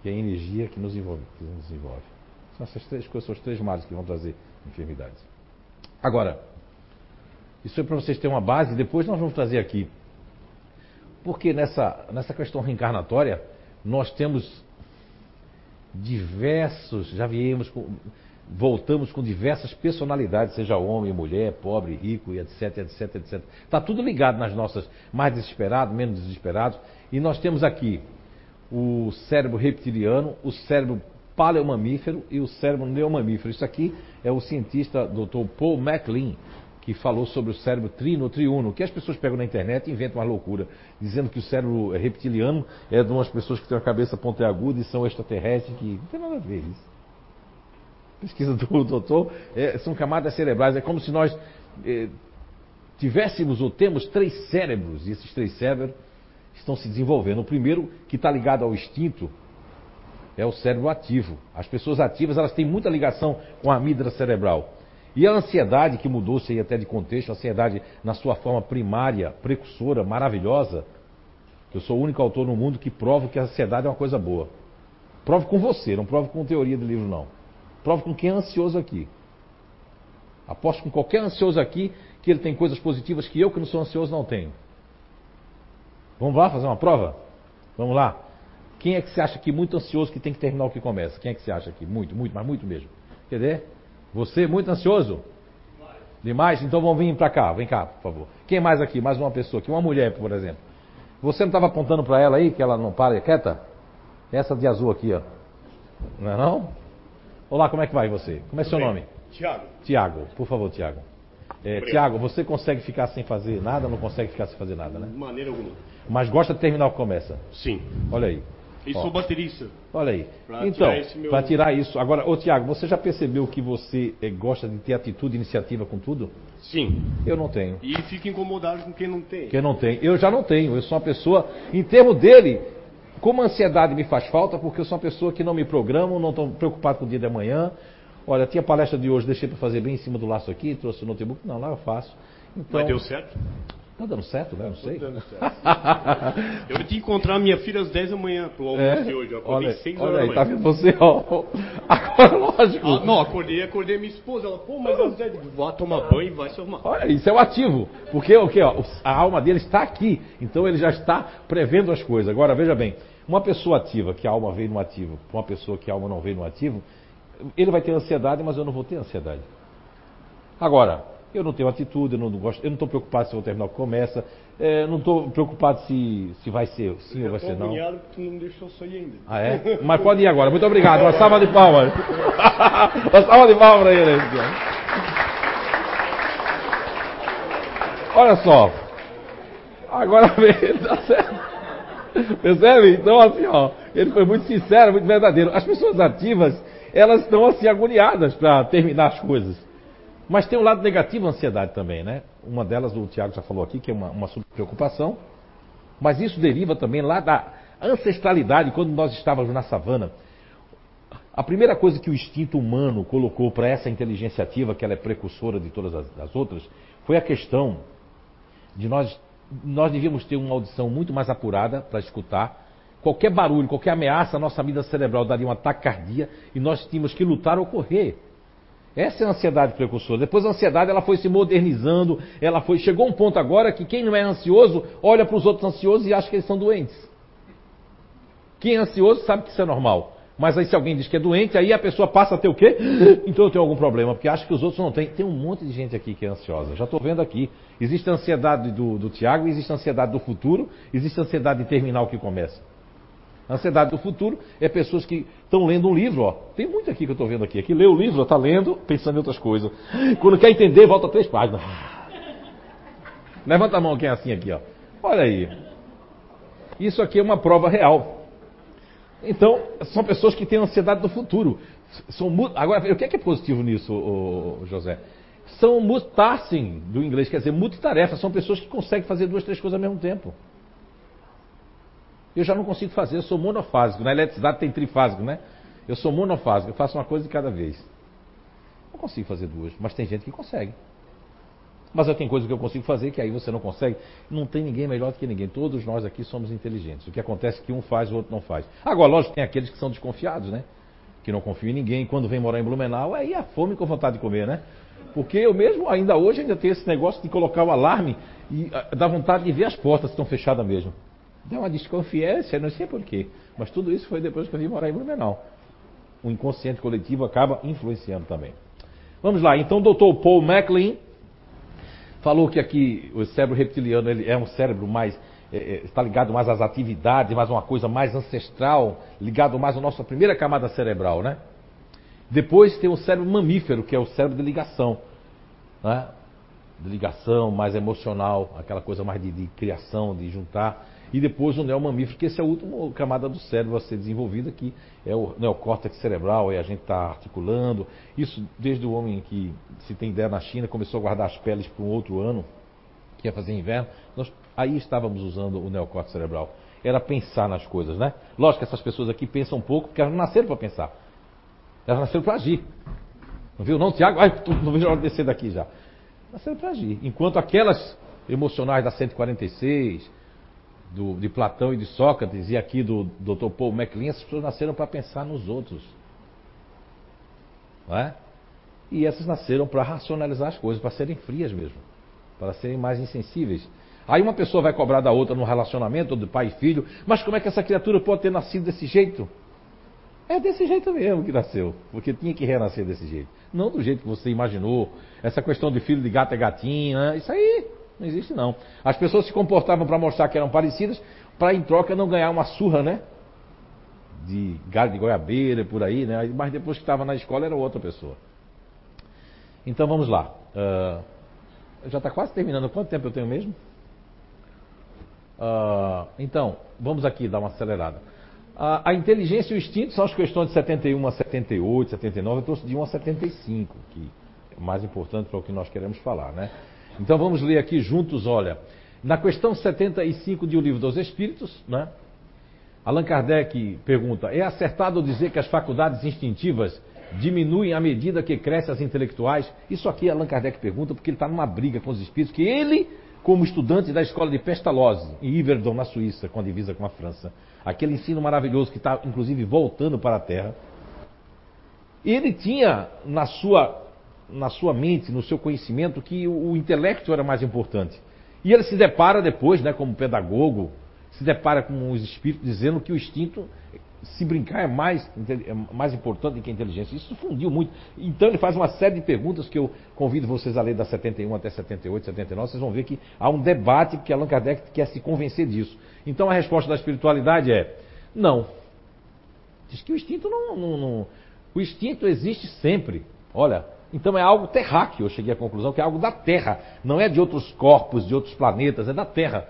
e a energia que nos envolve. Que nos envolve. São essas três coisas, são os três males que vão trazer enfermidades. Agora, isso é para vocês terem uma base, depois nós vamos trazer aqui. Porque nessa, nessa questão reencarnatória, nós temos diversos, já viemos, com, voltamos com diversas personalidades, seja homem, mulher, pobre, rico, etc, etc, etc. Está tudo ligado nas nossas mais desesperados, menos desesperados. E nós temos aqui o cérebro reptiliano, o cérebro paleomamífero e o cérebro neomamífero. Isso aqui é o cientista Dr. Paul MacLean, que falou sobre o cérebro trino, triuno, que as pessoas pegam na internet e inventam uma loucura, dizendo que o cérebro reptiliano é de umas pessoas que têm uma cabeça pontiaguda e são extraterrestres, que não tem nada a ver isso. Pesquisa do *laughs* doutor, é, são camadas cerebrais, é como se nós é, tivéssemos ou temos três cérebros, e esses três cérebros estão se desenvolvendo. O primeiro, que está ligado ao instinto, é o cérebro ativo. As pessoas ativas, elas têm muita ligação com a amígdala cerebral. E a ansiedade, que mudou-se aí até de contexto, a ansiedade na sua forma primária, precursora, maravilhosa, eu sou o único autor no mundo que prova que a ansiedade é uma coisa boa. Prove com você, não prove com teoria de livro, não. Prove com quem é ansioso aqui. Aposto com qualquer ansioso aqui que ele tem coisas positivas que eu, que não sou ansioso, não tenho. Vamos lá fazer uma prova? Vamos lá. Quem é que se acha aqui muito ansioso que tem que terminar o que começa? Quem é que se acha aqui? Muito, muito, mas muito mesmo. Quer dizer? Você muito ansioso? Demais? Então vamos vir para cá. Vem cá, por favor. Quem mais aqui? Mais uma pessoa aqui. Uma mulher, por exemplo. Você não estava apontando para ela aí que ela não para quieta? Essa de azul aqui, ó. Não é não? Olá, como é que vai você? Como é Tudo seu bem. nome? Tiago. Tiago, por favor, Tiago. É, Tiago, você consegue ficar sem fazer nada? Não consegue ficar sem fazer nada, né? De maneira alguma. Mas gosta de terminar o que começa? Sim. Olha aí. E sou baterista. Olha aí. Pra então, meu... para tirar isso. Agora, ô Tiago, você já percebeu que você é, gosta de ter atitude e iniciativa com tudo? Sim. Eu não tenho. E fica incomodado com quem não tem. Quem não tem. Eu já não tenho. Eu sou uma pessoa, em termos dele, como a ansiedade me faz falta, porque eu sou uma pessoa que não me programo, não estou preocupado com o dia de amanhã. Olha, tinha palestra de hoje, deixei para fazer bem em cima do laço aqui, trouxe o notebook. Não, lá eu faço. Então, Mas deu certo? Tá dando certo, né? Não sei. *laughs* eu vim encontrar minha filha às 10 da manhã pro almoço é? de hoje. Eu acordei olha, 6 horas olha aí, tá vendo você, ó. Agora, lógico. Ah, não, acordei, acordei minha esposa. Ela, pô, mas às 10 vai tomar banho e vai se arrumar. Olha, isso é o ativo. Porque o que, ó, a alma dele está aqui. Então ele já está prevendo as coisas. Agora, veja bem, uma pessoa ativa, que a alma veio no ativo, uma pessoa que a alma não veio no ativo, ele vai ter ansiedade, mas eu não vou ter ansiedade. Agora, eu não tenho atitude, eu não gosto, eu não estou preocupado se vou terminar o que começa, é, não estou preocupado se, se vai ser sim ou vai ser não. Eu que tu não deixou sair ainda. Ah, é? Mas pode ir agora. Muito obrigado. Uma salva de palmas. *laughs* Uma salva de palmas para ele. Olha só. Agora *laughs* vem, tá certo? Percebe? Então, assim, ó, ele foi muito sincero, muito verdadeiro. As pessoas ativas, elas estão assim agoniadas para terminar as coisas. Mas tem um lado negativo a ansiedade também, né? Uma delas o Tiago já falou aqui, que é uma, uma preocupação. Mas isso deriva também lá da ancestralidade, quando nós estávamos na savana. A primeira coisa que o instinto humano colocou para essa inteligência ativa, que ela é precursora de todas as, as outras, foi a questão de nós, nós devíamos ter uma audição muito mais apurada para escutar. Qualquer barulho, qualquer ameaça, a nossa vida cerebral daria um ataque cardíaco e nós tínhamos que lutar ou correr. Essa é a ansiedade precursora. Depois a ansiedade ela foi se modernizando, ela foi chegou um ponto agora que quem não é ansioso olha para os outros ansiosos e acha que eles são doentes. Quem é ansioso sabe que isso é normal. Mas aí se alguém diz que é doente, aí a pessoa passa a ter o quê? *gasps* Então eu tenho algum problema, porque acha que os outros não têm. Tem um monte de gente aqui que é ansiosa. Já estou vendo aqui. Existe a ansiedade do, do Tiago, existe a ansiedade do futuro, existe a ansiedade de terminar o que começa. Ansiedade do futuro é pessoas que estão lendo um livro, ó. Tem muito aqui que eu estou vendo aqui. Aqui lê o livro, está lendo, pensando em outras coisas. Quando quer entender, volta três páginas. *laughs* Levanta a mão quem é assim aqui, ó. Olha aí. Isso aqui é uma prova real. Então, são pessoas que têm ansiedade do futuro. São, agora, o que é, que é positivo nisso, José? São multasking do inglês, quer dizer, multitarefa. São pessoas que conseguem fazer duas, três coisas ao mesmo tempo. Eu já não consigo fazer, eu sou monofásico. Na eletricidade tem trifásico, né? Eu sou monofásico, eu faço uma coisa de cada vez. Não consigo fazer duas, mas tem gente que consegue. Mas eu tenho coisas que eu consigo fazer que aí você não consegue. Não tem ninguém melhor do que ninguém. Todos nós aqui somos inteligentes. O que acontece é que um faz, o outro não faz. Agora, lógico, tem aqueles que são desconfiados, né? Que não confiam em ninguém. Quando vem morar em Blumenau, aí a fome com vontade de comer, né? Porque eu mesmo, ainda hoje, ainda tenho esse negócio de colocar o alarme e ah, dá vontade de ver as portas se estão fechadas mesmo. Deu uma desconfiança, não sei porquê. Mas tudo isso foi depois que eu vim morar em Blumenau. O inconsciente coletivo acaba influenciando também. Vamos lá, então o doutor Paul MacLean falou que aqui o cérebro reptiliano ele é um cérebro mais é, é, está ligado mais às atividades, mais uma coisa mais ancestral, ligado mais à nossa primeira camada cerebral, né? Depois tem o cérebro mamífero, que é o cérebro de ligação. Né? de ligação, mais emocional, aquela coisa mais de, de criação, de juntar. E depois o neomamífero, que esse é a última camada do cérebro a ser desenvolvida, que é o neocórtex cerebral, e a gente está articulando. Isso desde o homem que, se tem ideia, na China, começou a guardar as peles para um outro ano, que ia fazer inverno. Nós, aí estávamos usando o neocórtex cerebral. Era pensar nas coisas, né? Lógico que essas pessoas aqui pensam um pouco, porque elas não nasceram para pensar. Elas nasceram para agir. Não viu? Não, Tiago? Ai, não vejo a hora de descer daqui já. Nasceram para agir. Enquanto aquelas emocionais da 146, do, de Platão e de Sócrates, e aqui do Dr. Paul MacLean, essas pessoas nasceram para pensar nos outros. Não é? E essas nasceram para racionalizar as coisas, para serem frias mesmo, para serem mais insensíveis. Aí uma pessoa vai cobrar da outra no relacionamento, ou de pai e filho, mas como é que essa criatura pode ter nascido desse jeito? É desse jeito mesmo que nasceu, porque tinha que renascer desse jeito. Não do jeito que você imaginou. Essa questão de filho de gato é gatinho, né? isso aí não existe não. As pessoas se comportavam para mostrar que eram parecidas, para em troca não ganhar uma surra, né? De galho de goiabeira por aí, né? Mas depois que estava na escola era outra pessoa. Então vamos lá. Uh, já está quase terminando. Quanto tempo eu tenho mesmo? Uh, então, vamos aqui dar uma acelerada. Uh, a inteligência e o instinto são as questões de 71 a 78, 79. Eu trouxe de 1 a 75, que é mais importante para o que nós queremos falar, né? Então vamos ler aqui juntos, olha. Na questão 75 de O Livro dos Espíritos, né? Allan Kardec pergunta: é acertado dizer que as faculdades instintivas diminuem à medida que crescem as intelectuais? Isso aqui Allan Kardec pergunta porque ele está numa briga com os espíritos que ele, como estudante da escola de Pestalozzi, em Yverdon, na Suíça, com a divisa com a França, aquele ensino maravilhoso que está inclusive voltando para a Terra, ele tinha na sua na sua mente, no seu conhecimento, que o, o intelecto era mais importante. E ele se depara depois, né, como pedagogo, se depara com os espíritos dizendo que o instinto, se brincar, é mais, é mais importante do que a inteligência. Isso fundiu muito. Então ele faz uma série de perguntas que eu convido vocês a ler da 71 até 78, 79. Vocês vão ver que há um debate que Allan Kardec quer se convencer disso. Então a resposta da espiritualidade é: não. Diz que o instinto não, não, não o instinto existe sempre. Olha, então é algo terráqueo, eu cheguei à conclusão que é algo da Terra, não é de outros corpos, de outros planetas, é da Terra.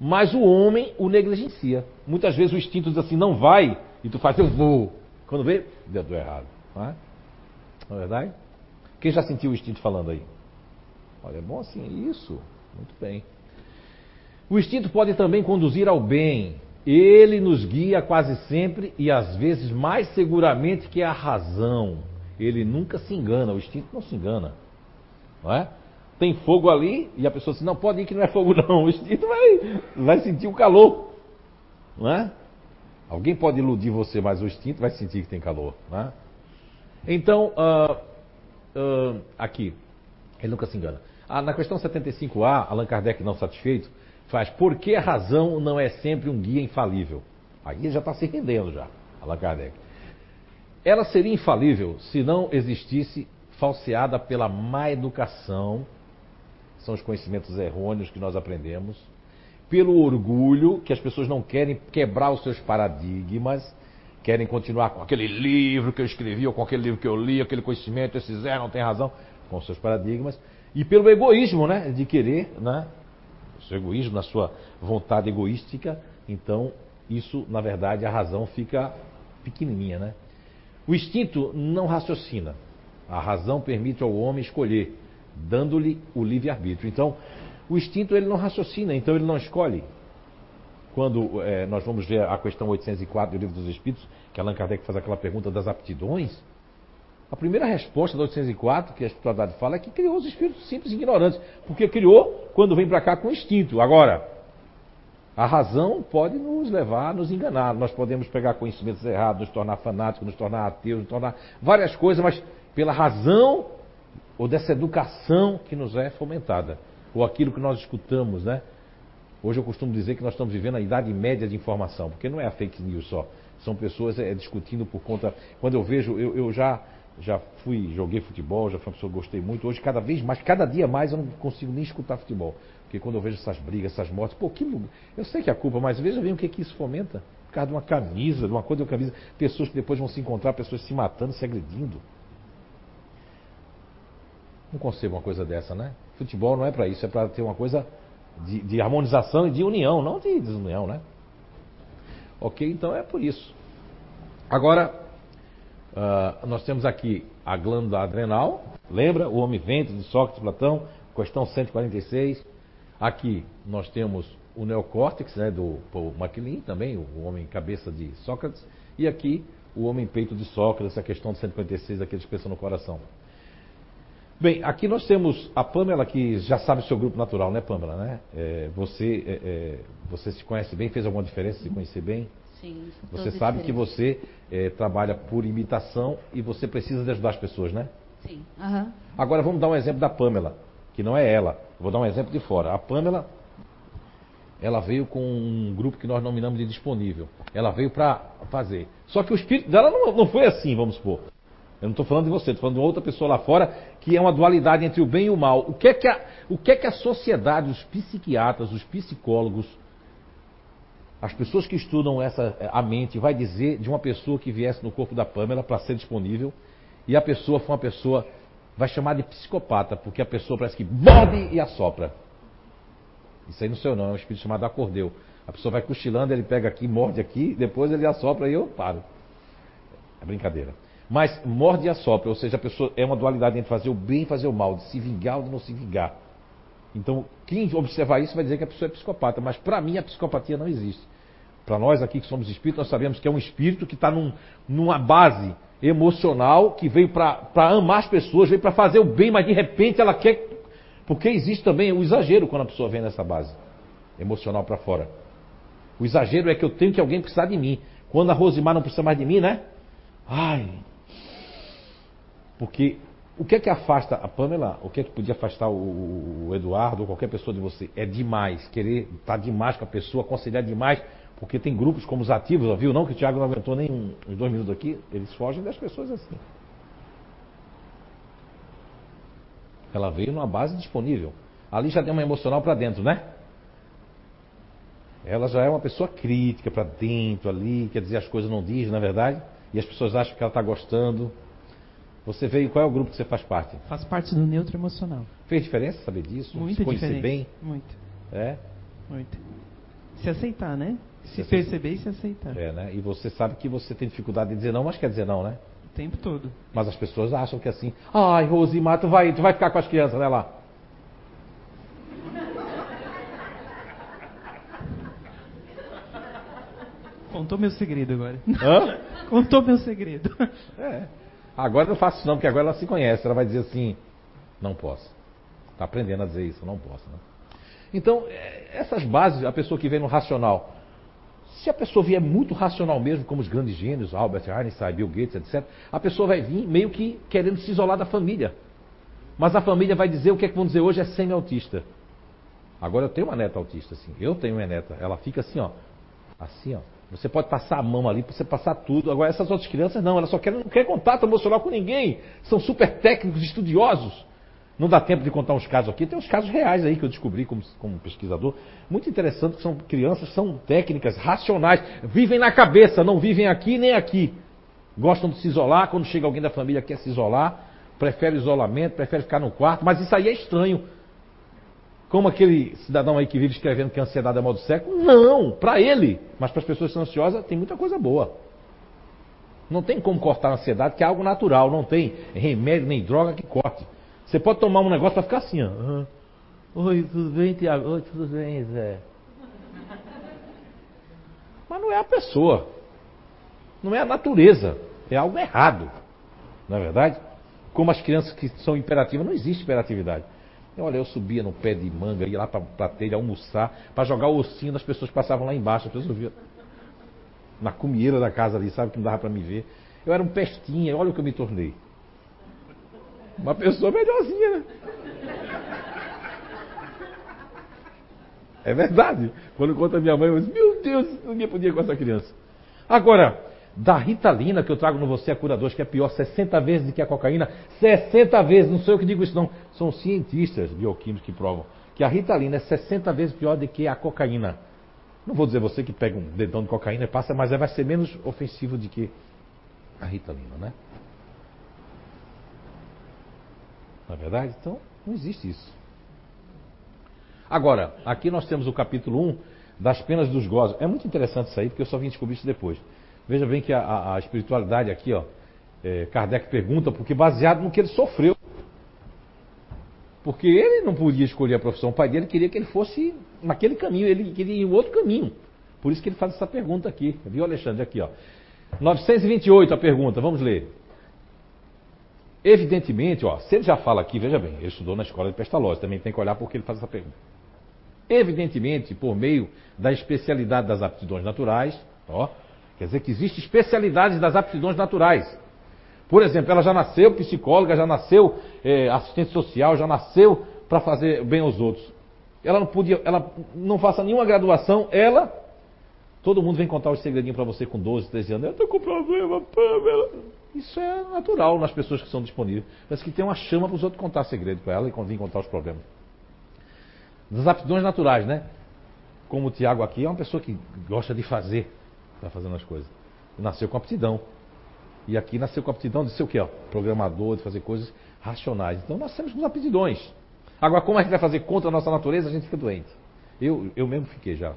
Mas o homem o negligencia. Muitas vezes o instinto diz assim, não vai, e tu faz, eu vou. Quando vê, deu errado. Não é? Não é verdade? Quem já sentiu o instinto falando aí? Olha, é bom assim, isso. Muito bem. O instinto pode também conduzir ao bem. Ele nos guia quase sempre e às vezes mais seguramente que a razão. Ele nunca se engana, o instinto não se engana. Não é? Tem fogo ali e a pessoa diz, não, pode ir que não é fogo *laughs* não. O instinto vai, vai sentir o calor. Não é? Alguém pode iludir você, mas o instinto vai sentir que tem calor. Não é? Então, uh, uh, aqui, ele nunca se engana. Ah, na questão 75A, Allan Kardec não satisfeito, faz por que a razão não é sempre um guia infalível? Aí ele já está se rendendo já, Allan Kardec. Ela seria infalível se não existisse falseada pela má educação, são os conhecimentos errôneos que nós aprendemos, pelo orgulho, que as pessoas não querem quebrar os seus paradigmas, querem continuar com aquele livro que eu escrevi, ou com aquele livro que eu li, aquele conhecimento, esse Zé não tem razão, com seus paradigmas, e pelo egoísmo, né, de querer, né, o seu egoísmo, na sua vontade egoística, então isso, na verdade, a razão fica pequenininha, né? O instinto não raciocina. A razão permite ao homem escolher, dando-lhe o livre-arbítrio. Então, o instinto ele não raciocina, então ele não escolhe. Quando é, nós vamos ver a questão 804 do Livro dos Espíritos, que Allan Kardec faz aquela pergunta das aptidões, a primeira resposta da 804, que a espiritualidade fala, é que criou os espíritos simples e ignorantes. Porque criou quando vem para cá com instinto. Agora, a razão pode nos levar a nos enganar. Nós podemos pegar conhecimentos errados, nos tornar fanáticos, nos tornar ateus, nos tornar várias coisas, mas pela razão ou dessa educação que nos é fomentada, ou aquilo que nós escutamos, né? Hoje eu costumo dizer que nós estamos vivendo a idade média de informação, porque não é a fake news só. São pessoas é, discutindo por conta. Quando eu vejo, eu, eu já já fui, joguei futebol, já fui uma pessoa que gostei muito. Hoje, cada vez mais, cada dia mais, eu não consigo nem escutar futebol. Porque quando eu vejo essas brigas, essas mortes, pô, que, eu sei que é culpa, mas veja bem o que, que isso fomenta. Por causa de uma camisa, de uma coisa de uma camisa. Pessoas que depois vão se encontrar, pessoas se matando, se agredindo. Não concebo uma coisa dessa, né? Futebol não é para isso, é para ter uma coisa de, de, harmonização e de união, não de desunião, né? Ok? Então é por isso. Agora, uh, nós temos aqui a glândula adrenal, lembra? O homem ventre de Sócrates Platão, questão 146. Aqui nós temos o neocórtex, né, do Paul MacLean, também, o homem cabeça de Sócrates. E aqui o homem peito de Sócrates, a questão de 156, aqueles que pensam no coração. Bem, aqui nós temos a Pamela, que já sabe o seu grupo natural, né, Pamela? Né? É, você, é, é, você se conhece bem, fez alguma diferença se conhecer bem? Sim. Você sabe que você é, trabalha por imitação e você precisa de ajudar as pessoas, né? Sim. Uhum. Agora vamos dar um exemplo da Pamela, que não é ela. Vou dar um exemplo de fora. A Pamela, ela veio com um grupo que nós nominamos de disponível. Ela veio para fazer. Só que o espírito dela não, não foi assim, vamos supor. Eu não estou falando de você, estou falando de outra pessoa lá fora que é uma dualidade entre o bem e o mal. O que é que a, o que é que a sociedade, os psiquiatras, os psicólogos, as pessoas que estudam essa a mente vai dizer de uma pessoa que viesse no corpo da Pamela para ser disponível e a pessoa foi uma pessoa vai chamar de psicopata porque a pessoa parece que morde e assopra. Isso aí não sei não, é um espírito chamado acordeu. A pessoa vai cochilando, ele pega aqui, morde aqui, depois ele assopra e eu paro. É brincadeira. Mas morde e assopra, ou seja, a pessoa é uma dualidade entre fazer o bem e fazer o mal, de se vingar ou de não se vingar. Então, quem observar isso vai dizer que a pessoa é psicopata, mas para mim a psicopatia não existe. Para nós aqui que somos espíritos, nós sabemos que é um espírito que está num, numa base emocional, que veio para amar as pessoas, veio para fazer o bem, mas de repente ela quer. Porque existe também o exagero quando a pessoa vem nessa base emocional para fora. O exagero é que eu tenho que alguém precisar de mim. Quando a Rosimar não precisa mais de mim, né? Ai, porque o que é que afasta a Pamela? O que é que podia afastar o, o Eduardo ou qualquer pessoa de você? É demais, querer estar tá demais com a pessoa, aconselhar demais, porque tem grupos como os ativos, viu? Não que o Thiago não aguentou nem uns dois minutos aqui, eles fogem das pessoas assim. Ela veio numa base disponível. Ali já tem uma emocional para dentro, né? Ela já é uma pessoa crítica para dentro ali, quer dizer, as coisas não dizem, na é verdade, e as pessoas acham que ela está gostando. Você veio, qual é o grupo que você faz parte? Faz parte do neutro emocional. Fez diferença saber disso? Muito se conhecer bem? Muito. É? Muito. Se aceitar, né? Se, se perceber e se aceitar. É, né? E você sabe que você tem dificuldade de dizer não, mas quer dizer não, né? O tempo todo. Mas as pessoas acham que é assim, ai, Rosimar, tu vai, tu vai ficar com as crianças, né, lá? *laughs* Contou meu segredo agora. Hã? *laughs* Contou meu segredo. É. Agora eu não faço isso não, porque agora ela se conhece. Ela vai dizer assim, não posso. Está aprendendo a dizer isso, não posso. Né? Então, é, essas bases, a pessoa que vem no racional, se a pessoa vier muito racional mesmo, como os grandes gênios, Albert Einstein, Bill Gates, etc., a pessoa vai vir meio que querendo se isolar da família. Mas a família vai dizer o que é que vão dizer hoje é semi-autista. Agora eu tenho uma neta autista, assim. Eu tenho uma neta. Ela fica assim, ó. Assim, ó. Você pode passar a mão ali, você passar tudo. Agora, essas outras crianças não, elas só querem, não querem contato emocional com ninguém. São super técnicos, estudiosos. Não dá tempo de contar uns casos aqui. Tem uns casos reais aí que eu descobri como, como pesquisador. Muito interessante são crianças, são técnicas, racionais. Vivem na cabeça, não vivem aqui nem aqui. Gostam de se isolar. Quando chega alguém da família quer se isolar. Prefere isolamento, prefere ficar no quarto. Mas isso aí é estranho. Como aquele cidadão aí que vive escrevendo que a ansiedade é mal do século? Não, para ele. Mas para as pessoas que são ansiosas, tem muita coisa boa. Não tem como cortar a ansiedade, que é algo natural. Não tem remédio nem droga que corte. Você pode tomar um negócio para ficar assim, ó. Oi, tudo bem, Tiago? Oi, tudo bem, Zé? Mas não é a pessoa. Não é a natureza. É algo errado. Não é verdade? Como as crianças que são imperativas, não existe imperatividade. Olha, eu subia no pé de manga, ia lá para a telha almoçar, para jogar o ossinho das pessoas que passavam lá embaixo. As pessoas viam na cumieira da casa ali, sabe, que não dava para me ver. Eu era um pestinha, olha o que eu me tornei. Uma pessoa melhorzinha, né? É verdade. Quando conta a minha mãe, eu disse, meu Deus, ninguém podia com essa criança. Agora, da ritalina que eu trago no Você é Curador, que é pior 60 vezes do que a cocaína, 60 vezes, não sou eu que digo isso não, são cientistas bioquímicos que provam que a ritalina é 60 vezes pior do que a cocaína. Não vou dizer você que pega um dedão de cocaína e passa, mas vai ser menos ofensivo do que a ritalina, né? Na é verdade? Então, não existe isso. Agora, aqui nós temos o capítulo 1 das penas dos gozos. É muito interessante isso aí, porque eu só vim descobrir isso depois. Veja bem que a, a, a espiritualidade aqui, ó, é, Kardec pergunta, porque baseado no que ele sofreu. Porque ele não podia escolher a profissão, o pai dele queria que ele fosse naquele caminho, ele queria ir em outro caminho. Por isso que ele faz essa pergunta aqui. Viu, Alexandre? Aqui, ó. 928 a pergunta, vamos ler. Evidentemente, ó, se ele já fala aqui, veja bem, ele estudou na escola de Pestalozzi, também tem que olhar porque ele faz essa pergunta. Evidentemente, por meio da especialidade das aptidões naturais, ó, quer dizer que existe especialidade das aptidões naturais. Por exemplo, ela já nasceu psicóloga, já nasceu é, assistente social, já nasceu para fazer bem aos outros. Ela não podia, ela não faça nenhuma graduação, ela. Todo mundo vem contar os segredinhos para você com 12, 13 anos. Eu estou com problema, Pamela. Isso é natural nas pessoas que são disponíveis. Mas que tem uma chama para os outros contar segredo para ela e vir contar os problemas. Das aptidões naturais, né? Como o Tiago aqui é uma pessoa que gosta de fazer, está fazendo as coisas. Nasceu com aptidão. E aqui nasceu com aptidão de ser o quê? Programador, de fazer coisas racionais. Então nós temos com aptidões. Agora, como a gente vai fazer contra a nossa natureza, a gente fica doente. Eu, eu mesmo fiquei já.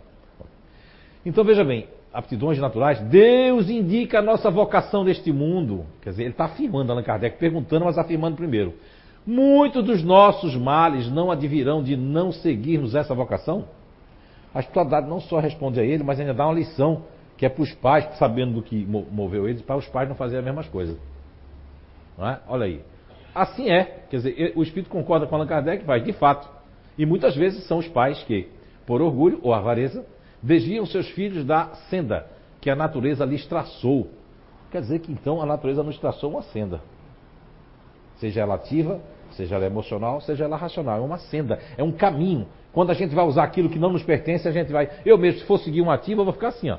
Então veja bem, aptidões naturais, Deus indica a nossa vocação neste mundo. Quer dizer, ele está afirmando, Allan Kardec, perguntando, mas afirmando primeiro. Muitos dos nossos males não advirão de não seguirmos essa vocação? A espiritualidade não só responde a ele, mas ainda dá uma lição, que é para os pais, sabendo do que moveu eles, para os pais não fazerem as mesmas coisas. É? Olha aí. Assim é. Quer dizer, o Espírito concorda com Allan Kardec, vai, de fato. E muitas vezes são os pais que, por orgulho ou avareza, desviam seus filhos da senda que a natureza lhes traçou. Quer dizer que então a natureza nos traçou uma senda. Seja ela ativa, seja ela emocional, seja ela racional. É uma senda, é um caminho. Quando a gente vai usar aquilo que não nos pertence, a gente vai. Eu mesmo, se for seguir uma ativa, eu vou ficar assim, ó.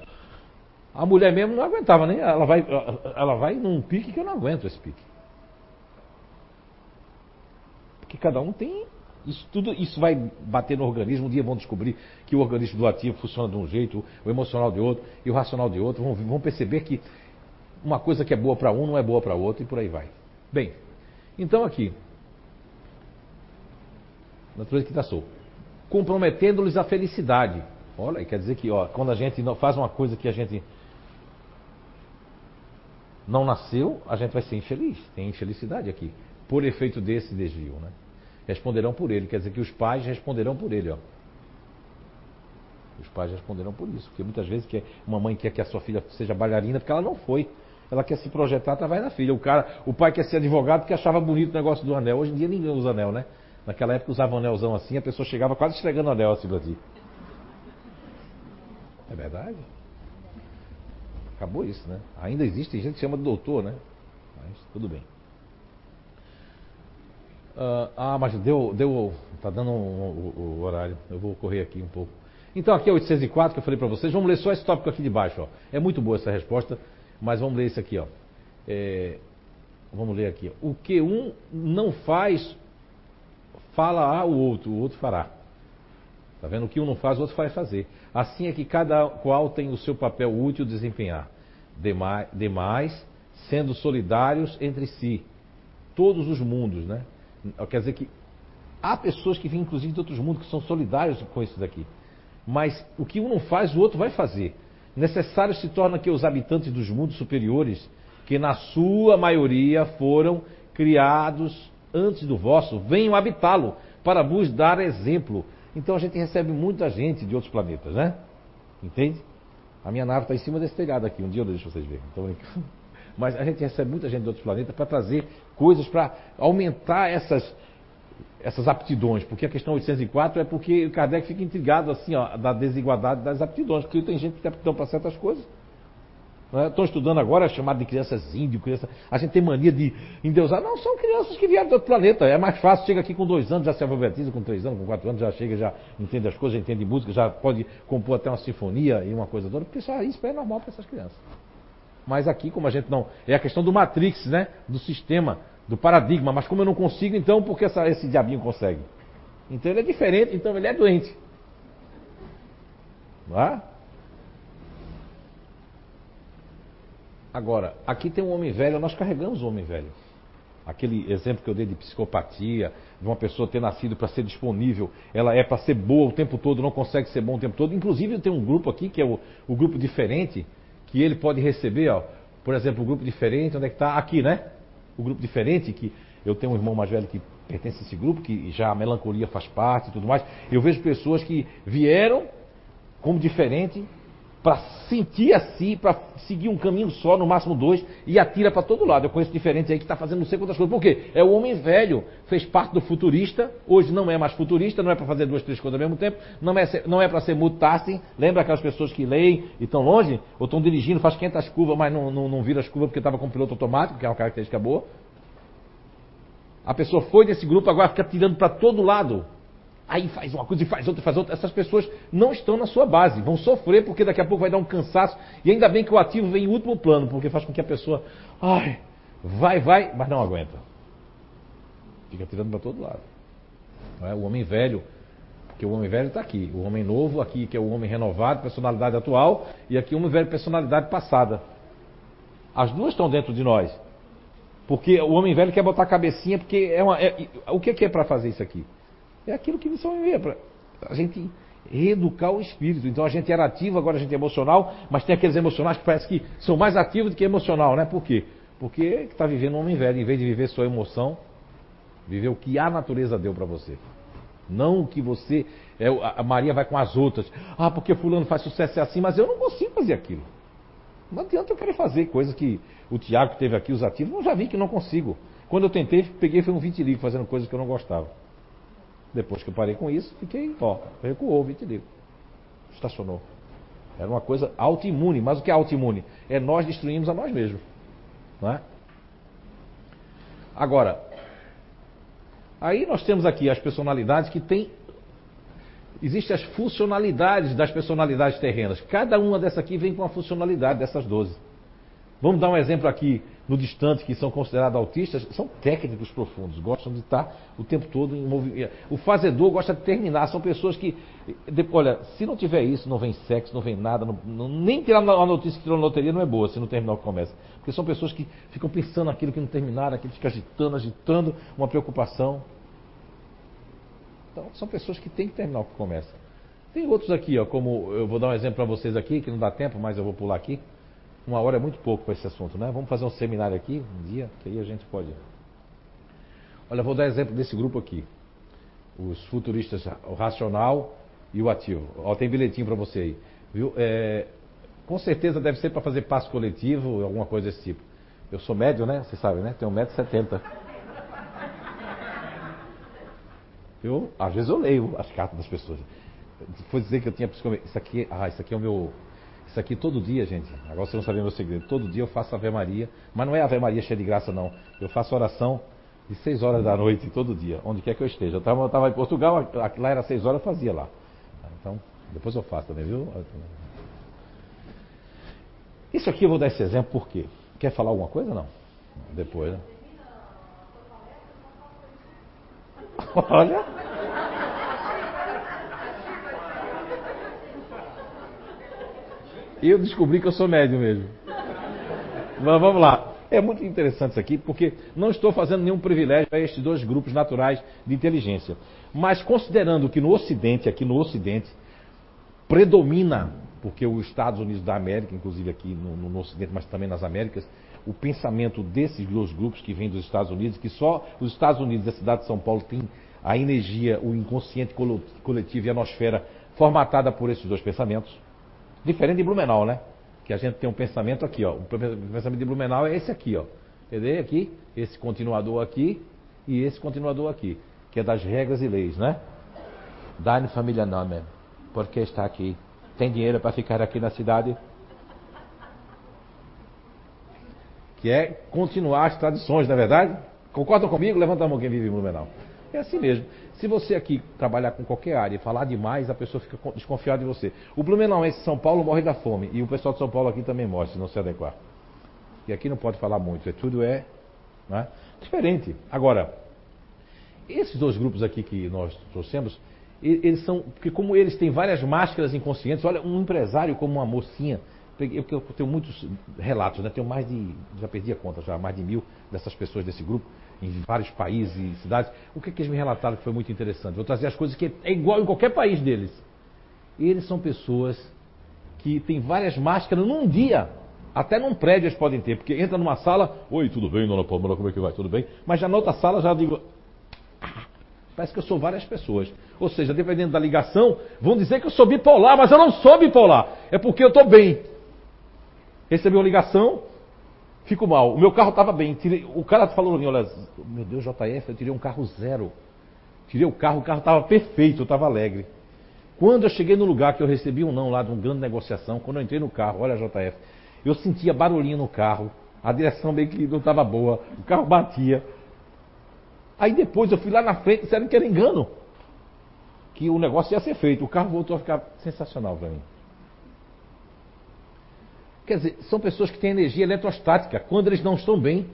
A mulher mesmo não aguentava nem. Ela vai, ela vai num pique que eu não aguento esse pique. Porque cada um tem. Isso tudo isso vai bater no organismo. Um dia vão descobrir que o organismo do ativo funciona de um jeito, o emocional de outro e o racional de outro. Vão, vão perceber que uma coisa que é boa para um não é boa para outro e por aí vai. Bem, então aqui. Natureza que está solto. Comprometendo-lhes a felicidade. Olha, quer dizer que ó, quando a gente faz uma coisa que a gente não nasceu, a gente vai ser infeliz. Tem infelicidade aqui por efeito desse desvio. Né? Responderão por ele, quer dizer que os pais responderão por ele. Ó. Os pais responderão por isso, porque muitas vezes que uma mãe quer que a sua filha seja bailarina porque ela não foi. Ela quer se projetar através da filha. O, cara, o pai quer ser advogado porque achava bonito o negócio do anel. Hoje em dia ninguém usa anel, né? Naquela época usava um anelzão assim, a pessoa chegava quase esfregando o anel assim pra ti. É verdade? Acabou isso, né? Ainda existe gente que chama de doutor, né? Mas tudo bem. Uh, ah, mas deu, deu, tá dando o, o, horário. Eu vou correr aqui um pouco. Então aqui é 804 que eu falei para vocês. Vamos ler só esse tópico aqui de baixo. Ó. É muito boa essa resposta, mas vamos ler isso aqui. Ó. É, vamos ler aqui. O que um não faz, fala o outro, o outro fará. Tá vendo? O que um não faz, o outro vai fazer. Assim é que cada qual tem o seu papel útil desempenhar. Demais, demais sendo solidários entre si. Todos os mundos, né? Quer dizer que há pessoas que vêm, inclusive, de outros mundos que são solidários com isso daqui. Mas o que um não faz, o outro vai fazer. Necessário se torna que os habitantes dos mundos superiores, que na sua maioria foram criados antes do vosso, venham habitá-lo para vos dar exemplo. Então a gente recebe muita gente de outros planetas, né? Entende? A minha nave está em cima desse telhado aqui. Um dia eu deixo vocês verem. Estou brincando. Mas a gente recebe muita gente de outros planetas para trazer coisas para aumentar essas, essas aptidões. Porque a questão 804 é porque o Kardec fica intrigado assim, ó, da desigualdade das aptidões. Porque tem gente que tem aptidão para certas coisas. Estão né? estudando agora é chamado de crianças índio, criança. A gente tem mania de endeusar. Não, são crianças que vieram do outro planeta. É mais fácil, chega aqui com dois anos, já se alfabetiza, com três anos, com quatro anos, já chega, já entende as coisas, já entende música, já pode compor até uma sinfonia e uma coisa toda, porque isso, isso é normal para essas crianças. Mas aqui, como a gente não. É a questão do Matrix, né? Do sistema, do paradigma. Mas como eu não consigo, então por que essa, esse diabinho consegue? Então ele é diferente, então ele é doente. Não é? Agora, aqui tem um homem velho, nós carregamos o homem velho. aquele exemplo que eu dei de psicopatia, de uma pessoa ter nascido para ser disponível, ela é para ser boa o tempo todo, não consegue ser bom o tempo todo. Inclusive tem um grupo aqui, que é o, o grupo diferente, que ele pode receber, ó, por exemplo, o grupo diferente, onde é que está? Aqui, né? O grupo diferente, que eu tenho um irmão mais velho que pertence a esse grupo, que já a melancolia faz parte e tudo mais. Eu vejo pessoas que vieram como diferente para sentir assim, para seguir um caminho só, no máximo dois, e atira para todo lado. Eu conheço diferentes aí que está fazendo não sei quantas coisas. Por quê? É o homem velho, fez parte do futurista, hoje não é mais futurista, não é para fazer duas, três coisas ao mesmo tempo, não é, não é para ser multitasking. Lembra aquelas pessoas que leem e estão longe, ou estão dirigindo, faz 500 curvas, mas não, não, não vira as curvas porque estava com piloto automático, que é uma característica boa. A pessoa foi desse grupo, agora fica tirando para todo lado. Aí faz uma coisa e faz outra, faz outra. Essas pessoas não estão na sua base, vão sofrer porque daqui a pouco vai dar um cansaço. E ainda bem que o ativo vem em último plano, porque faz com que a pessoa, ai, vai, vai, mas não aguenta. Fica tirando para todo lado. É? O homem velho, porque o homem velho está aqui. O homem novo aqui, que é o homem renovado, personalidade atual, e aqui o homem velho, personalidade passada. As duas estão dentro de nós. Porque o homem velho quer botar a cabecinha, porque é uma. É, o que é para fazer isso aqui? É aquilo que missão envia, para a gente reeducar o espírito. Então a gente era ativo, agora a gente é emocional, mas tem aqueles emocionais que parece que são mais ativos do que emocional, né? Por quê? Porque está vivendo um homem velho, em vez de viver sua emoção, viver o que a natureza deu para você. Não o que você. É, a Maria vai com as outras. Ah, porque fulano faz sucesso é assim, mas eu não consigo fazer aquilo. Não adianta eu querer fazer coisas que o Tiago teve aqui, os ativos, eu já vi que não consigo. Quando eu tentei, peguei foi um vitiligo fazendo coisas que eu não gostava. Depois que eu parei com isso, fiquei, ó, recuou o vitiligo. Estacionou. Era uma coisa autoimune. Mas o que é autoimune? É nós destruímos a nós mesmos. Não é? Agora, aí nós temos aqui as personalidades que têm. Existem as funcionalidades das personalidades terrenas. Cada uma dessas aqui vem com uma funcionalidade dessas 12. Vamos dar um exemplo aqui no distante, que são considerados autistas, são técnicos profundos, gostam de estar o tempo todo em movimento. O fazedor gosta de terminar, são pessoas que. Olha, se não tiver isso, não vem sexo, não vem nada, não, nem tirar a notícia que tirou na loteria não é boa, se não terminar o que começa. Porque são pessoas que ficam pensando naquilo que não terminaram, aquilo fica agitando, agitando, uma preocupação. Então, são pessoas que têm que terminar o que começa. Tem outros aqui, ó, como eu vou dar um exemplo para vocês aqui, que não dá tempo, mas eu vou pular aqui. Uma hora é muito pouco para esse assunto, né? Vamos fazer um seminário aqui um dia, que aí a gente pode. Olha, vou dar exemplo desse grupo aqui. Os futuristas, o racional e o ativo. Ó, tem bilhetinho para você aí. Viu? É, com certeza deve ser para fazer passo coletivo, alguma coisa desse tipo. Eu sou médio, né? Você sabe, né? Tenho 1,70m. Eu, às vezes eu leio as cartas das pessoas. Foi dizer que eu tinha psicometria. Isso aqui, ah, isso aqui é o meu isso aqui todo dia, gente. Agora vocês não sabem meu segredo. Todo dia eu faço Ave Maria. Mas não é Ave Maria cheia de graça, não. Eu faço oração de 6 horas da noite, todo dia, onde quer que eu esteja. Eu estava em Portugal, lá era 6 horas, eu fazia lá. Então, depois eu faço também, viu? Isso aqui eu vou dar esse exemplo por quê? Quer falar alguma coisa não? Depois, né? *laughs* Olha. E eu descobri que eu sou médio mesmo. Mas vamos lá. É muito interessante isso aqui, porque não estou fazendo nenhum privilégio a estes dois grupos naturais de inteligência. Mas considerando que no Ocidente, aqui no Ocidente, predomina, porque os Estados Unidos da América, inclusive aqui no, no Ocidente, mas também nas Américas, o pensamento desses dois grupos que vêm dos Estados Unidos, que só os Estados Unidos e a cidade de São Paulo têm a energia, o inconsciente coletivo e a nosfera formatada por esses dois pensamentos. Diferente de Blumenau, né? Que a gente tem um pensamento aqui, ó. O pensamento de Blumenau é esse aqui, ó. Entendeu? Aqui, esse continuador aqui e esse continuador aqui, que é das regras e leis, né? Deine família nome, porque está aqui. Tem dinheiro para ficar aqui na cidade? Que é continuar as tradições, não é verdade? Concordam comigo? Levanta a mão quem vive em Blumenau. É assim mesmo. Se você aqui trabalhar com qualquer área e falar demais, a pessoa fica desconfiada de você. O Blumenauense São Paulo morre da fome. E o pessoal de São Paulo aqui também morre, se não se adequar. E aqui não pode falar muito. É, tudo é né, diferente. Agora, esses dois grupos aqui que nós trouxemos, eles são. Porque como eles têm várias máscaras inconscientes, olha, um empresário como uma mocinha. Eu, eu tenho muitos relatos, né? Tenho mais de. Já perdi a conta, já mais de mil dessas pessoas desse grupo em vários países e cidades. O que, que eles me relataram que foi muito interessante? Vou trazer as coisas que é igual em qualquer país deles. Eles são pessoas que têm várias máscaras num dia. Até num prédio eles podem ter, porque entra numa sala, oi, tudo bem, dona Pamela, como é que vai? Tudo bem? Mas já na outra sala já digo, ah, parece que eu sou várias pessoas. Ou seja, dependendo da ligação, vão dizer que eu sou bipolar, mas eu não sou bipolar. É porque eu estou bem. Recebi uma ligação, fico mal. O meu carro estava bem. Tirei, o cara falou para mim, olha, meu Deus, JF, eu tirei um carro zero. Tirei o carro, o carro estava perfeito, eu estava alegre. Quando eu cheguei no lugar que eu recebi um não lá de uma grande negociação, quando eu entrei no carro, olha JF, eu sentia barulhinho no carro, a direção meio que não estava boa, o carro batia. Aí depois eu fui lá na frente, disseram que era engano. Que o negócio ia ser feito. O carro voltou a ficar sensacional para mim. Quer dizer, são pessoas que têm energia eletrostática quando eles não estão bem.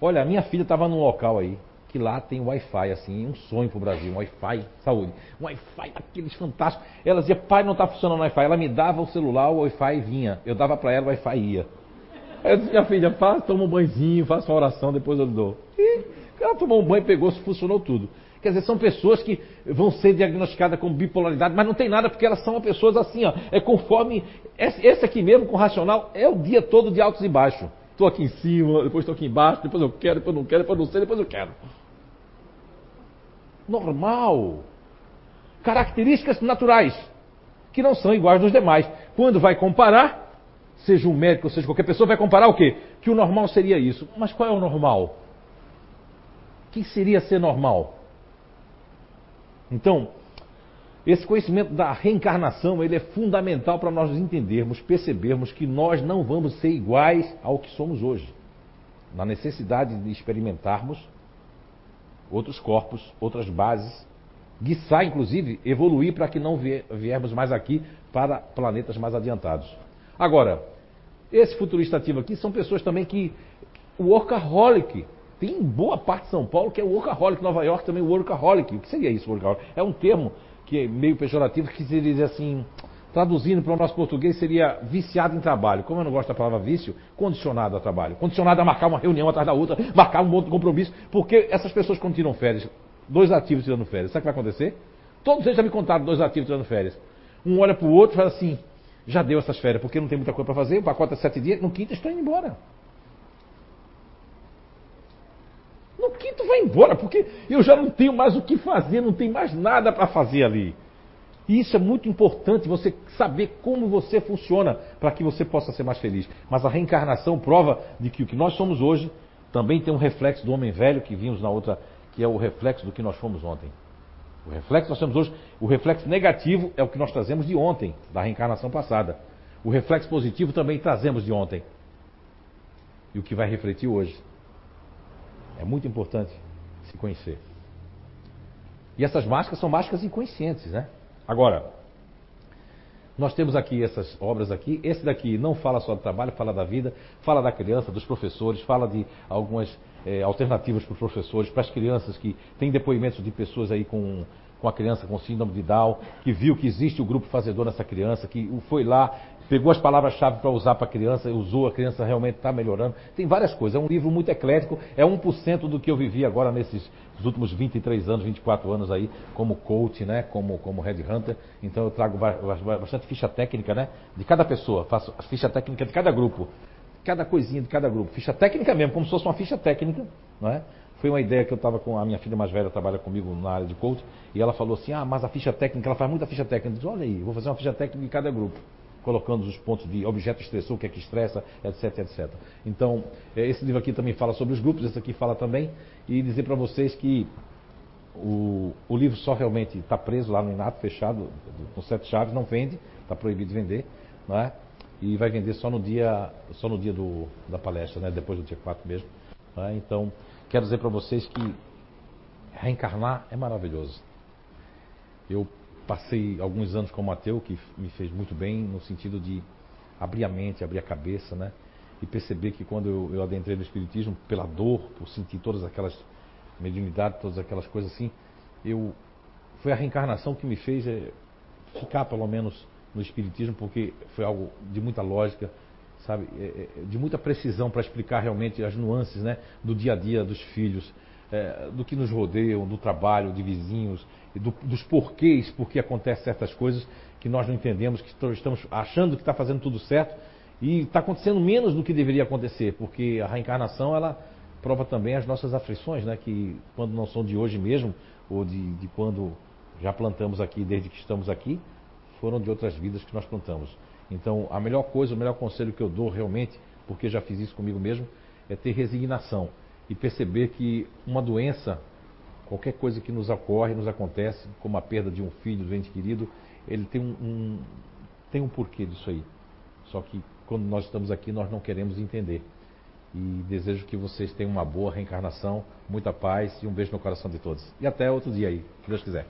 Olha, a minha filha estava num local aí, que lá tem Wi-Fi, assim, um sonho pro Brasil, um Wi-Fi, saúde. Um Wi-Fi daqueles fantásticos. Ela dizia, pai, não está funcionando o Wi-Fi. Ela me dava o celular, o Wi-Fi vinha. Eu dava para ela, o Wi-Fi ia. Aí eu disse, minha filha, faz, toma um banhozinho, faça uma oração, depois eu dou. E ela tomou um banho, pegou, funcionou tudo. Quer dizer, são pessoas que vão ser diagnosticadas com bipolaridade, mas não tem nada porque elas são pessoas assim, ó. É conforme. Esse aqui mesmo, com racional, é o dia todo de altos e baixos. Estou aqui em cima, depois estou aqui embaixo, depois eu quero, depois não quero, depois não sei, depois eu quero. Normal. Características naturais, que não são iguais dos demais. Quando vai comparar, seja um médico, seja qualquer pessoa, vai comparar o quê? Que o normal seria isso. Mas qual é o normal? O que seria ser normal? Então, esse conhecimento da reencarnação ele é fundamental para nós entendermos, percebermos que nós não vamos ser iguais ao que somos hoje. Na necessidade de experimentarmos outros corpos, outras bases, guiçar, inclusive, evoluir para que não viermos mais aqui para planetas mais adiantados. Agora, esse futurista ativo aqui são pessoas também que. O workaholic, tem boa parte de São Paulo que é workaholic, Nova York também workaholic. O que seria isso, workaholic? É um termo que é meio pejorativo, que seria dizer assim, traduzindo para o nosso português, seria viciado em trabalho. Como eu não gosto da palavra vício, condicionado a trabalho. Condicionado a marcar uma reunião atrás da outra, marcar um de compromisso, porque essas pessoas quando tiram férias, dois ativos tirando férias, sabe o que vai acontecer? Todos eles já me contaram dois ativos tirando férias. Um olha para o outro e fala assim, já deu essas férias, porque não tem muita coisa para fazer, o pacote é sete dias, no quinto estou indo embora. No quinto vai embora, porque eu já não tenho mais o que fazer, não tem mais nada para fazer ali. E isso é muito importante, você saber como você funciona para que você possa ser mais feliz. Mas a reencarnação prova de que o que nós somos hoje também tem um reflexo do homem velho que vimos na outra, que é o reflexo do que nós fomos ontem. O reflexo que nós temos hoje, o reflexo negativo é o que nós trazemos de ontem, da reencarnação passada. O reflexo positivo também trazemos de ontem. E o que vai refletir hoje. É muito importante se conhecer. E essas máscaras são máscaras inconscientes, né? Agora, nós temos aqui essas obras aqui. Esse daqui não fala só do trabalho, fala da vida, fala da criança, dos professores, fala de algumas é, alternativas para os professores, para as crianças que tem depoimentos de pessoas aí com, com a criança com síndrome de Down, que viu que existe o grupo fazedor nessa criança, que foi lá, pegou as palavras-chave para usar para a criança, usou, a criança realmente está melhorando. Tem várias coisas. É um livro muito eclético, é 1% do que eu vivi agora nesses últimos 23 anos, 24 anos aí, como coach, né? como, como headhunter. Então eu trago bastante ficha técnica né? de cada pessoa, faço a ficha técnica de cada grupo. Cada coisinha de cada grupo. Ficha técnica mesmo, como se fosse uma ficha técnica. Não é? Foi uma ideia que eu estava com a minha filha mais velha, trabalha comigo na área de coach, e ela falou assim: Ah, mas a ficha técnica, ela faz muita ficha técnica. Eu disse: Olha aí, vou fazer uma ficha técnica de cada grupo colocando os pontos de objeto estressor, o que é que estressa, etc, etc. Então, é, esse livro aqui também fala sobre os grupos, esse aqui fala também, e dizer para vocês que o, o, livro só realmente está preso lá no Inato, fechado, com sete chaves, não vende, está proibido de vender, não é? E vai vender só no dia, só no dia do, da palestra, né? depois do dia 4 mesmo. É? Então, quero dizer para vocês que reencarnar é maravilhoso. Eu passei alguns anos como ateu, que me fez muito bem no sentido de abrir a mente, abrir a cabeça, né? E perceber que quando eu, eu adentrei no Espiritismo, pela dor, por sentir todas aquelas mediunidades, todas aquelas coisas assim, eu foi a reencarnação que me fez é, ficar pelo menos no Espiritismo, porque foi algo de muita lógica, sabe, é, é, de muita precisão para explicar realmente as nuances né, do dia a dia dos filhos, do que nos rodeiam, do trabalho, de vizinhos, do, dos porquês, por que acontecem certas coisas que nós não entendemos, que estamos achando que está fazendo tudo certo e está acontecendo menos do que deveria acontecer, porque a reencarnação ela prova também as nossas aflições, né, que quando não são de hoje mesmo, ou de, de quando já plantamos aqui, desde que estamos aqui, foram de outras vidas que nós plantamos. Então, a melhor coisa, o melhor conselho que eu dou realmente, porque já fiz isso comigo mesmo, é ter resignação e perceber que uma doença, qualquer coisa que nos ocorre, nos acontece, como a perda de um filho, um ente querido, ele tem um, um, tem um porquê disso aí. Só que quando nós estamos aqui, nós não queremos entender. E desejo que vocês tenham uma boa reencarnação, muita paz e um beijo no coração de todos. E até outro dia aí, se Deus quiser.